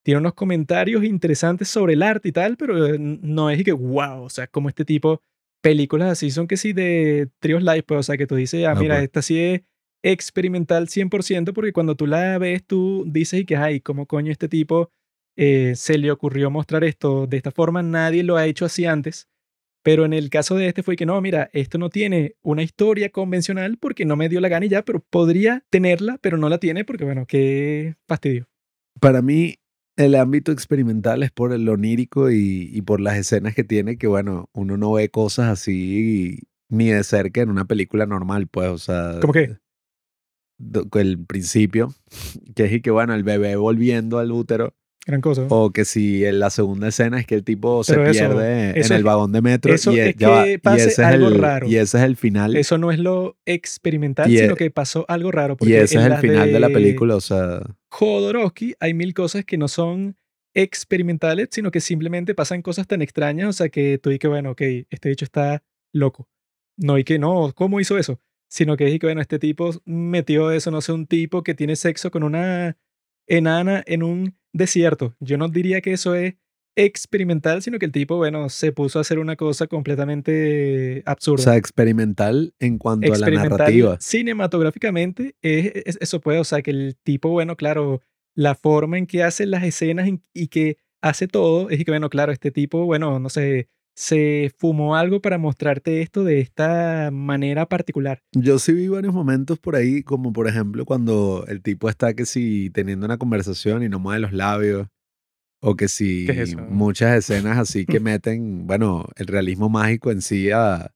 Speaker 1: tiene unos comentarios interesantes sobre el arte y tal, pero eh, no es y que, wow, o sea, como este tipo, películas así son que sí de Trios Live, pues, o sea, que tú dices, ah, mira,
Speaker 2: pues.
Speaker 1: esta sí es experimental 100%, porque cuando tú la ves, tú dices y que, ay, ¿cómo coño este tipo eh, se le ocurrió mostrar esto de esta forma? Nadie lo ha hecho así antes. Pero en el caso de este fue que no, mira, esto no tiene una historia convencional porque no me dio la gana y ya, pero podría tenerla, pero no la tiene porque, bueno, qué fastidio.
Speaker 2: Para mí, el ámbito experimental es por el onírico y, y por las escenas que tiene, que bueno, uno no ve cosas así ni de cerca en una película normal, pues, o sea.
Speaker 1: ¿Cómo qué?
Speaker 2: do- El principio, que es y que bueno, el bebé volviendo al útero,
Speaker 1: Gran cosa.
Speaker 2: o que si en la segunda escena es que el tipo se
Speaker 1: Pero eso-
Speaker 2: pierde
Speaker 1: eso
Speaker 2: en el
Speaker 1: es-
Speaker 2: vagón de metro
Speaker 1: eso
Speaker 2: y,
Speaker 1: es
Speaker 2: ya va,
Speaker 1: que
Speaker 2: y
Speaker 1: pase
Speaker 2: ese es
Speaker 1: algo
Speaker 2: el,
Speaker 1: raro.
Speaker 2: y ese es el final.
Speaker 1: Eso no es lo experimental,
Speaker 2: Y
Speaker 1: sino que pasó algo raro.
Speaker 2: y
Speaker 1: Porque
Speaker 2: ese
Speaker 1: en
Speaker 2: es el final de la
Speaker 1: de
Speaker 2: película, o sea,
Speaker 1: Jodorowsky hay mil cosas que no son experimentales, sino que simplemente pasan cosas tan extrañas, o sea, que tú dices, bueno, ok, este hecho está loco. No, y que no, ¿cómo hizo eso? Sino que es que, bueno, este tipo metió eso, no sé, un tipo que tiene sexo con una enana en un desierto. Yo no diría que eso es experimental, sino que el tipo, bueno, se puso a hacer una cosa completamente
Speaker 2: o
Speaker 1: absurda.
Speaker 2: sea, experimental en cuanto a la narrativa.
Speaker 1: cinematográficamente es, es- eso puede, o sea, que el tipo, bueno, claro, la forma en que hace las escenas en- y que hace todo, es que, bueno, claro, este tipo, bueno, no sé, se fumó algo para mostrarte esto de esta manera particular.
Speaker 2: Yo sí vi varios momentos por ahí, como por ejemplo cuando el tipo está que si teniendo una conversación y no mueve los labios, o que si muchas escenas así que [laughs] meten, bueno, el realismo mágico en sí a,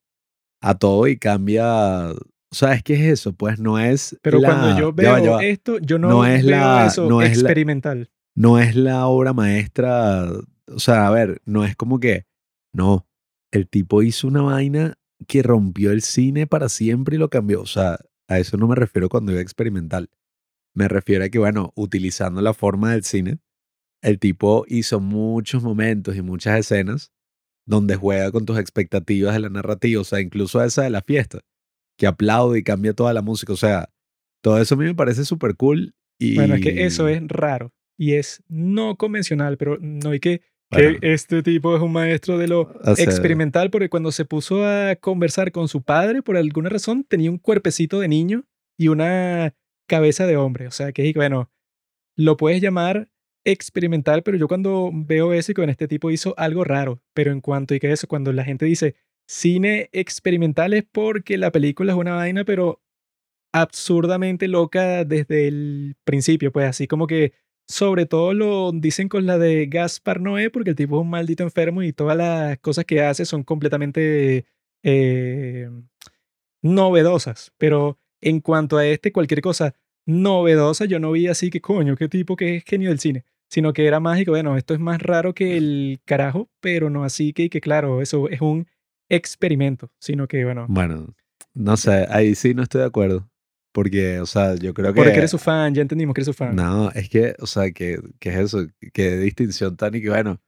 Speaker 2: a todo y cambia. O sea, es que es eso, pues no es.
Speaker 1: Pero
Speaker 2: la-
Speaker 1: cuando yo
Speaker 2: ya
Speaker 1: veo
Speaker 2: va, ya va.
Speaker 1: esto, yo no,
Speaker 2: No es
Speaker 1: veo
Speaker 2: la-
Speaker 1: eso
Speaker 2: no es la-
Speaker 1: experimental.
Speaker 2: no es la obra maestra. O sea, a ver, no es como que. No. El tipo hizo una vaina que rompió el cine para siempre y lo cambió. O sea, a eso no me refiero cuando digo experimental. Me refiero a que, bueno, utilizando la forma del cine, el tipo hizo muchos momentos y muchas escenas donde juega con tus expectativas de la narrativa. O sea, incluso esa de la fiesta, que aplaude y cambia toda la música. O sea, todo eso a mí me parece súper cool. Y,
Speaker 1: Bueno, es que eso es raro y es no convencional, pero no hay que
Speaker 2: Bueno.
Speaker 1: que este tipo es un maestro de lo
Speaker 2: O sea,
Speaker 1: experimental porque cuando se puso a conversar con su padre, por alguna razón, tenía un cuerpecito de niño y una cabeza de hombre. O sea, que bueno, lo puedes llamar experimental, pero yo cuando veo eso y con este tipo hizo algo raro. Pero en cuanto y que eso, cuando la gente dice cine experimental es porque la película es una vaina, pero absurdamente loca desde el principio, pues así como que sobre todo lo dicen con la de Gaspar Noé, porque el tipo es un maldito enfermo y todas las cosas que hace son completamente eh, novedosas. Pero en cuanto a este, cualquier cosa novedosa, yo no vi así que coño, qué tipo que es genio del cine. Sino que era mágico, bueno, esto es más raro que el carajo, pero no así que, que claro, eso es un experimento, sino que bueno,
Speaker 2: Bueno, no sé, ahí sí no estoy de acuerdo. Porque, o sea, yo creo que.
Speaker 1: porque eres su fan, ya entendimos que eres su fan.
Speaker 2: No, es que, o sea, que, que es eso, que distinción tan y que bueno,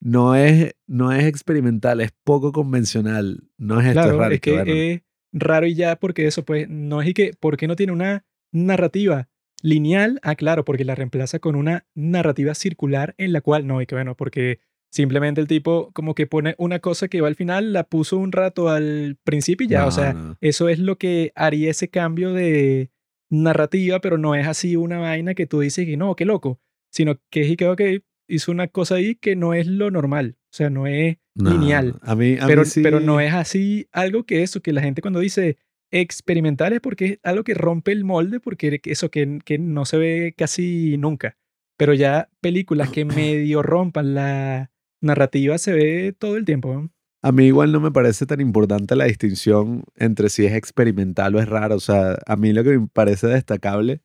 Speaker 2: no es, no es experimental, es poco convencional, no es esto,
Speaker 1: Claro,
Speaker 2: raro.
Speaker 1: es que
Speaker 2: bueno,
Speaker 1: es raro y ya porque eso, pues, no es y que, ¿por qué no tiene una narrativa lineal? Ah, claro, porque la reemplaza con una narrativa circular en la cual, no, y que bueno, porque simplemente el tipo como que pone una cosa que va al final, la puso un rato al principio y ya,
Speaker 2: no,
Speaker 1: o sea,
Speaker 2: no.
Speaker 1: eso es lo que haría ese cambio de narrativa, pero no es así una vaina que tú dices que no, qué loco, sino que es y que, ok, hizo una cosa ahí que no es lo normal, o sea, no es
Speaker 2: No,
Speaker 1: lineal.
Speaker 2: A mí, a
Speaker 1: Pero,
Speaker 2: mí sí,
Speaker 1: pero no es así algo que eso, que la gente cuando dice experimentales porque es algo que rompe el molde, porque eso que, que no se ve casi nunca. Pero ya películas que [coughs] medio rompan la narrativa se ve todo el tiempo.
Speaker 2: A mí igual no me parece tan importante la distinción entre si es experimental o es raro. O sea, a mí lo que me parece destacable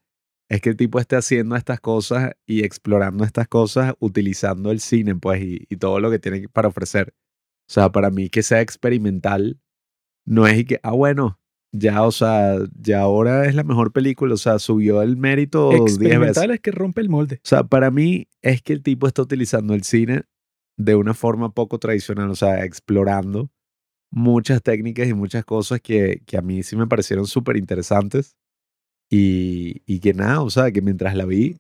Speaker 2: es que el tipo esté haciendo estas cosas y explorando estas cosas utilizando el cine, pues, y, y todo lo que tiene para ofrecer. O sea, para mí que sea experimental no es y que, ah, bueno, ya, o sea, ya ahora es la mejor película, o sea, subió el mérito 10 veces.
Speaker 1: Experimental es que rompe el molde.
Speaker 2: O sea, para mí es que el tipo está utilizando el cine de una forma poco tradicional, o sea, explorando muchas técnicas y muchas cosas que, que a mí sí me parecieron súper interesantes y, y que nada, o sea, que mientras la vi,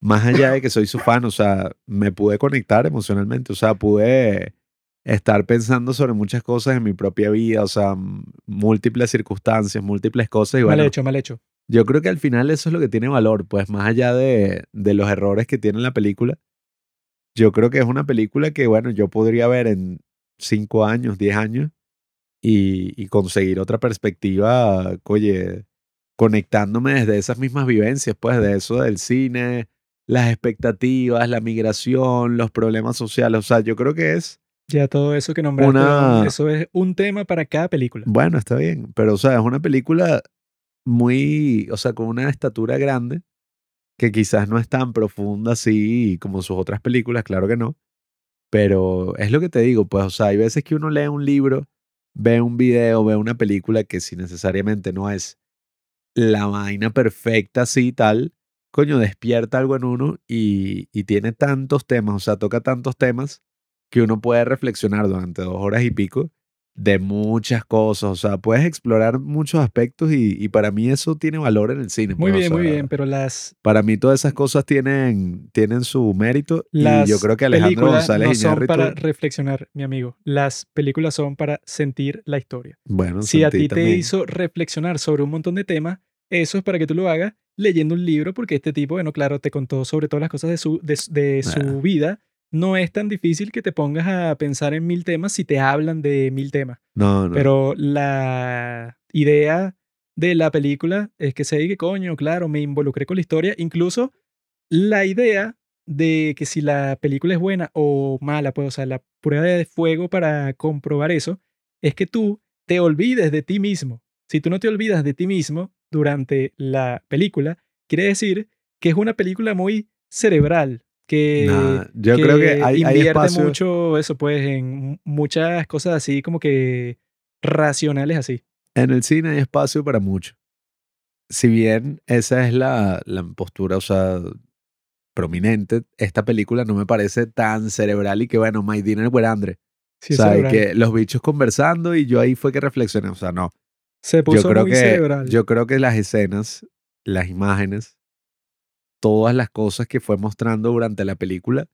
Speaker 2: más allá de que soy su fan, o sea, me pude conectar emocionalmente, o sea, pude estar pensando sobre muchas cosas en mi propia vida, o sea, múltiples circunstancias, múltiples cosas y
Speaker 1: mal
Speaker 2: bueno,
Speaker 1: hecho, mal hecho.
Speaker 2: yo creo que al final eso es lo que tiene valor, pues más allá de, de los errores que tiene la película, yo creo que es una película que, bueno, yo podría ver en cinco años, diez años y, y conseguir otra perspectiva, oye, conectándome desde esas mismas vivencias, pues de eso del cine, las expectativas, la migración, los problemas sociales, o sea, yo creo que es,
Speaker 1: Ya todo eso que nombraste,
Speaker 2: Una-
Speaker 1: eso es un tema para cada película.
Speaker 2: bueno, está bien, pero o sea, es una película muy, o sea, con una estatura grande, que quizás no es tan profunda así como sus otras películas, claro que no, pero es lo que te digo, pues, o sea, hay veces que uno lee un libro, ve un video, ve una película que si necesariamente no es la vaina perfecta así y tal, coño, despierta algo en uno y, y tiene tantos temas, o sea, toca tantos temas que uno puede reflexionar durante dos horas y pico de muchas cosas, o sea, puedes explorar muchos aspectos y, y para mí eso tiene valor en el cine.
Speaker 1: Muy
Speaker 2: pues, o
Speaker 1: bien, muy bien, pero las,
Speaker 2: Para mí todas esas cosas tienen, tienen su mérito
Speaker 1: las
Speaker 2: y yo creo que Alejandro González
Speaker 1: no son
Speaker 2: Iñárritu,
Speaker 1: para reflexionar, mi amigo. Las películas son para sentir la historia.
Speaker 2: bueno,
Speaker 1: Si a ti te
Speaker 2: también.
Speaker 1: hizo reflexionar sobre un montón de temas, eso es para que tú lo hagas leyendo un libro, porque este tipo, bueno, claro, te contó sobre todas las cosas de su, de, su- de su
Speaker 2: Ah.
Speaker 1: vida. No es tan difícil que te pongas a pensar en mil temas si te hablan de mil temas.
Speaker 2: No, no.
Speaker 1: Pero la idea de la película es que se diga, coño, claro, me involucré con la historia. Incluso la idea de que si la película es buena o mala, pues, o sea, la prueba de fuego para comprobar eso es que tú te olvides de ti mismo. Si tú no te olvidas de ti mismo durante la película, quiere decir que es una película muy cerebral, que,
Speaker 2: Nah, yo creo que hay, hay
Speaker 1: invierte
Speaker 2: espacio.
Speaker 1: mucho eso, pues, en muchas cosas así como que racionales así.
Speaker 2: En el cine hay espacio para mucho. Si bien esa es la, la postura, o sea, prominente, esta película no me parece tan cerebral y que, bueno, My Dinner with Andre.
Speaker 1: Sí,
Speaker 2: o sea, que los bichos conversando y yo ahí fue que reflexioné. O sea, no.
Speaker 1: Se puso
Speaker 2: Yo creo,
Speaker 1: muy
Speaker 2: que,
Speaker 1: cerebral.
Speaker 2: yo creo que las escenas, las imágenes, todas las cosas que fue mostrando durante la película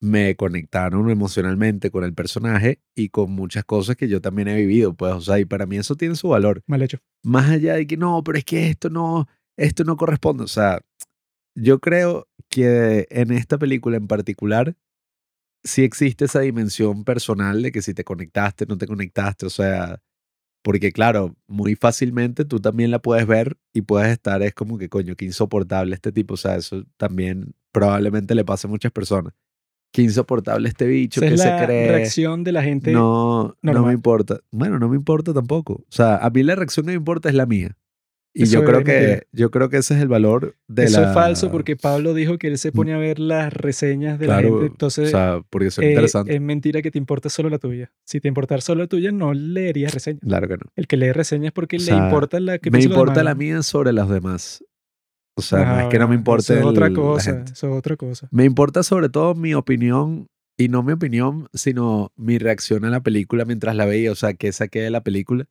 Speaker 2: me conectaron emocionalmente con el personaje y con muchas cosas que yo también he vivido. Pues, o sea, y para mí eso tiene su valor.
Speaker 1: Mal hecho.
Speaker 2: Más allá de que no, pero es que esto no, esto no corresponde. O sea, yo creo que en esta película en particular sí existe esa dimensión personal de que si te conectaste, no te conectaste, o sea, porque claro, muy fácilmente tú también la puedes ver y puedes estar, es como que coño, qué insoportable este tipo, o sea, eso también probablemente le pasa a muchas personas. Qué insoportable este bicho,
Speaker 1: Esa
Speaker 2: que
Speaker 1: es
Speaker 2: se
Speaker 1: la
Speaker 2: cree.
Speaker 1: reacción de la gente.
Speaker 2: No, no me importa. Bueno, no me importa tampoco. O sea, a mí la reacción que me importa es la mía. Y
Speaker 1: Eso
Speaker 2: yo creo
Speaker 1: es
Speaker 2: que yo creo que ese es el valor de
Speaker 1: Eso
Speaker 2: la
Speaker 1: es falso porque Pablo dijo que él se pone a ver las reseñas de la
Speaker 2: Claro,
Speaker 1: gente. Entonces,
Speaker 2: o sea, porque son
Speaker 1: eh,
Speaker 2: interesantes.
Speaker 1: es mentira que te importa solo la tuya. Si te importara solo la tuya, no leerías reseñas.
Speaker 2: claro que no.
Speaker 1: El que lee reseñas es porque
Speaker 2: O
Speaker 1: le
Speaker 2: sea,
Speaker 1: importa la que
Speaker 2: Me importa la mía sobre las demás. O sea, no
Speaker 1: Ah,
Speaker 2: es que no me
Speaker 1: bueno,
Speaker 2: importe
Speaker 1: Eso es otra
Speaker 2: la
Speaker 1: cosa. Eso es otra cosa.
Speaker 2: Me importa sobre todo mi opinión y no mi opinión, sino mi reacción a la película mientras la veía, o sea, qué saqué de la película.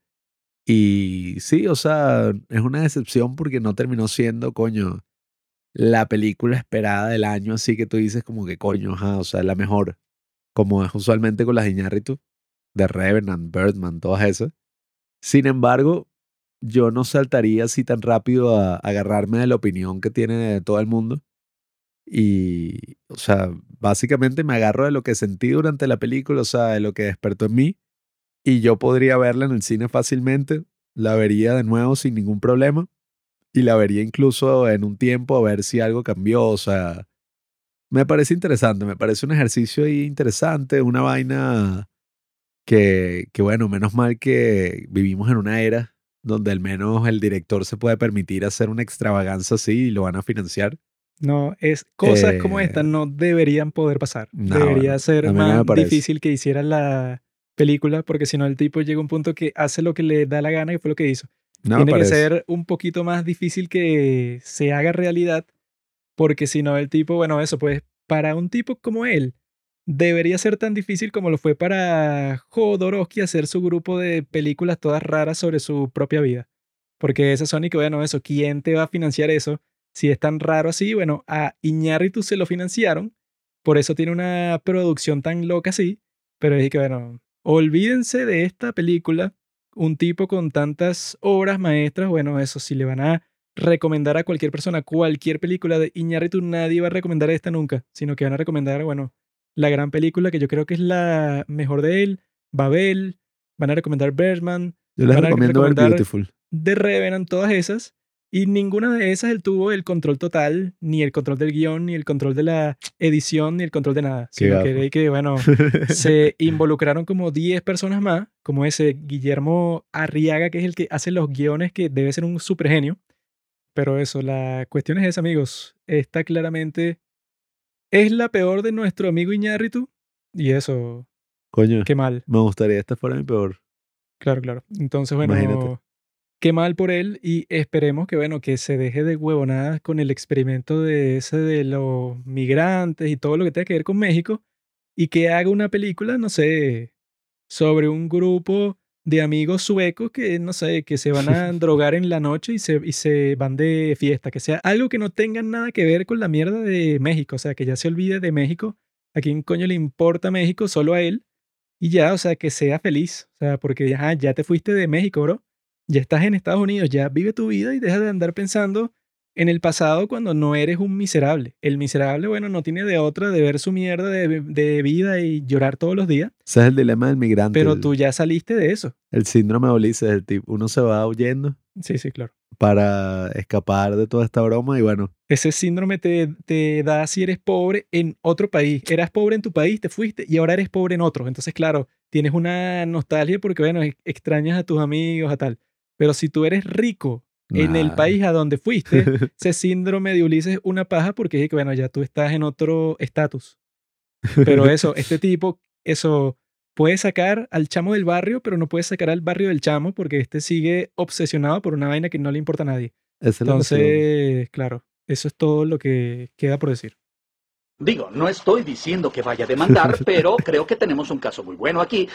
Speaker 2: Y sí, o sea, es una decepción porque no terminó siendo, coño, la película esperada del año, así que tú dices como que, coño, ajá, o sea, la mejor, como es usualmente con las Iñárritu, de Revenant, Birdman, todas esas. Sin embargo, yo no saltaría así tan rápido a agarrarme de la opinión que tiene todo el mundo. Y, o sea, básicamente me agarro de lo que sentí durante la película, o sea, de lo que despertó en mí. Y yo podría verla en el cine fácilmente la vería de nuevo sin ningún problema. Y la vería incluso en un tiempo a ver si algo cambió. O sea, me parece interesante, me parece un ejercicio ahí interesante, una vaina que, que, bueno, menos mal que vivimos en una era donde al menos el director se puede permitir hacer una extravaganza así y lo van a financiar.
Speaker 1: No, es cosas como esta
Speaker 2: Eh,
Speaker 1: no deberían poder pasar.
Speaker 2: no,
Speaker 1: Debería ser más difícil que hiciera la película, porque si no el tipo llega a un punto que hace lo que le da la gana y fue lo que hizo.
Speaker 2: No
Speaker 1: Tiene que
Speaker 2: parece.
Speaker 1: ser un poquito más difícil que se haga realidad, porque si no el tipo, bueno, eso pues para un tipo como él, debería ser tan difícil como lo fue para Jodorowsky hacer su grupo de películas todas raras sobre su propia vida. Porque ese Sonic, bueno, eso, ¿quién te va a financiar eso? Si es tan raro así, bueno, a Iñárritu se lo financiaron, por eso tiene una producción tan loca así, pero es que, bueno, olvídense de esta película, un tipo con tantas obras maestras, bueno, eso, si le van a recomendar a cualquier persona cualquier película de Iñárritu, nadie va a recomendar esta nunca, sino que van a recomendar, bueno, la gran película que yo creo que es la mejor de él, Babel, van a recomendar Birdman,
Speaker 2: Yo les
Speaker 1: van a
Speaker 2: recomiendo ver
Speaker 1: recomendar
Speaker 2: Beautiful.
Speaker 1: The Revenant, todas esas, y ninguna de esas él tuvo el control total, ni el control del guion, ni el control de la edición, ni el control de nada,
Speaker 2: Qué
Speaker 1: sino que, bueno, [laughs] se involucraron como 10 personas más, como ese Guillermo Arriaga, que es el que hace los guiones, que debe ser un super genio. Pero eso, la cuestión es esa, amigos. Esta claramente es la peor de nuestro amigo Iñárritu. Y eso,
Speaker 2: Coño,
Speaker 1: qué mal.
Speaker 2: me gustaría esta fuera mi peor.
Speaker 1: Claro, claro. Entonces, bueno,
Speaker 2: Imagínate.
Speaker 1: Qué mal por él y esperemos que, bueno, que se deje de huevonadas con el experimento de ese de los migrantes y todo lo que tenga que ver con México y que haga una película, no sé, sobre un grupo de amigos suecos que, no sé, que se van a [laughs] drogar en la noche y se, y se van de fiesta, que sea algo que no tenga nada que ver con la mierda de México, o sea, que ya se olvide de México, a quién coño le importa México, solo a él, y ya, o sea, que sea feliz, o sea, porque ajá, ya te fuiste de México, bro, ya estás en Estados Unidos, ya vive tu vida y deja de andar pensando en el pasado cuando no eres un miserable. El miserable, bueno, no tiene de otra de ver su mierda de, de vida y llorar todos los días,
Speaker 2: Ese es el dilema del migrante.
Speaker 1: pero
Speaker 2: el,
Speaker 1: tú ya saliste de eso.
Speaker 2: el síndrome de Ulises, el tipo, uno se va huyendo
Speaker 1: Sí, sí, claro.
Speaker 2: para escapar de toda esta broma y bueno,
Speaker 1: Ese síndrome te, te da si eres pobre en otro país. Eras pobre en tu país, te fuiste y ahora eres pobre en otro. Entonces, claro, tienes una nostalgia porque, bueno, ex- extrañas a tus amigos, a tal. Pero si tú eres rico en el país a donde fuiste, [laughs] ese síndrome de Ulises es una paja porque es que, bueno, ya tú estás en otro estatus. Pero eso, [laughs] este tipo, eso puede sacar al chamo del barrio, pero no puede sacar al barrio del chamo porque este sigue obsesionado por una vaina que no le importa a nadie.
Speaker 2: Es.
Speaker 1: Entonces, claro, eso es todo lo que queda por decir.
Speaker 3: Digo, no estoy diciendo que vaya a demandar, [laughs] pero creo que tenemos un caso muy bueno aquí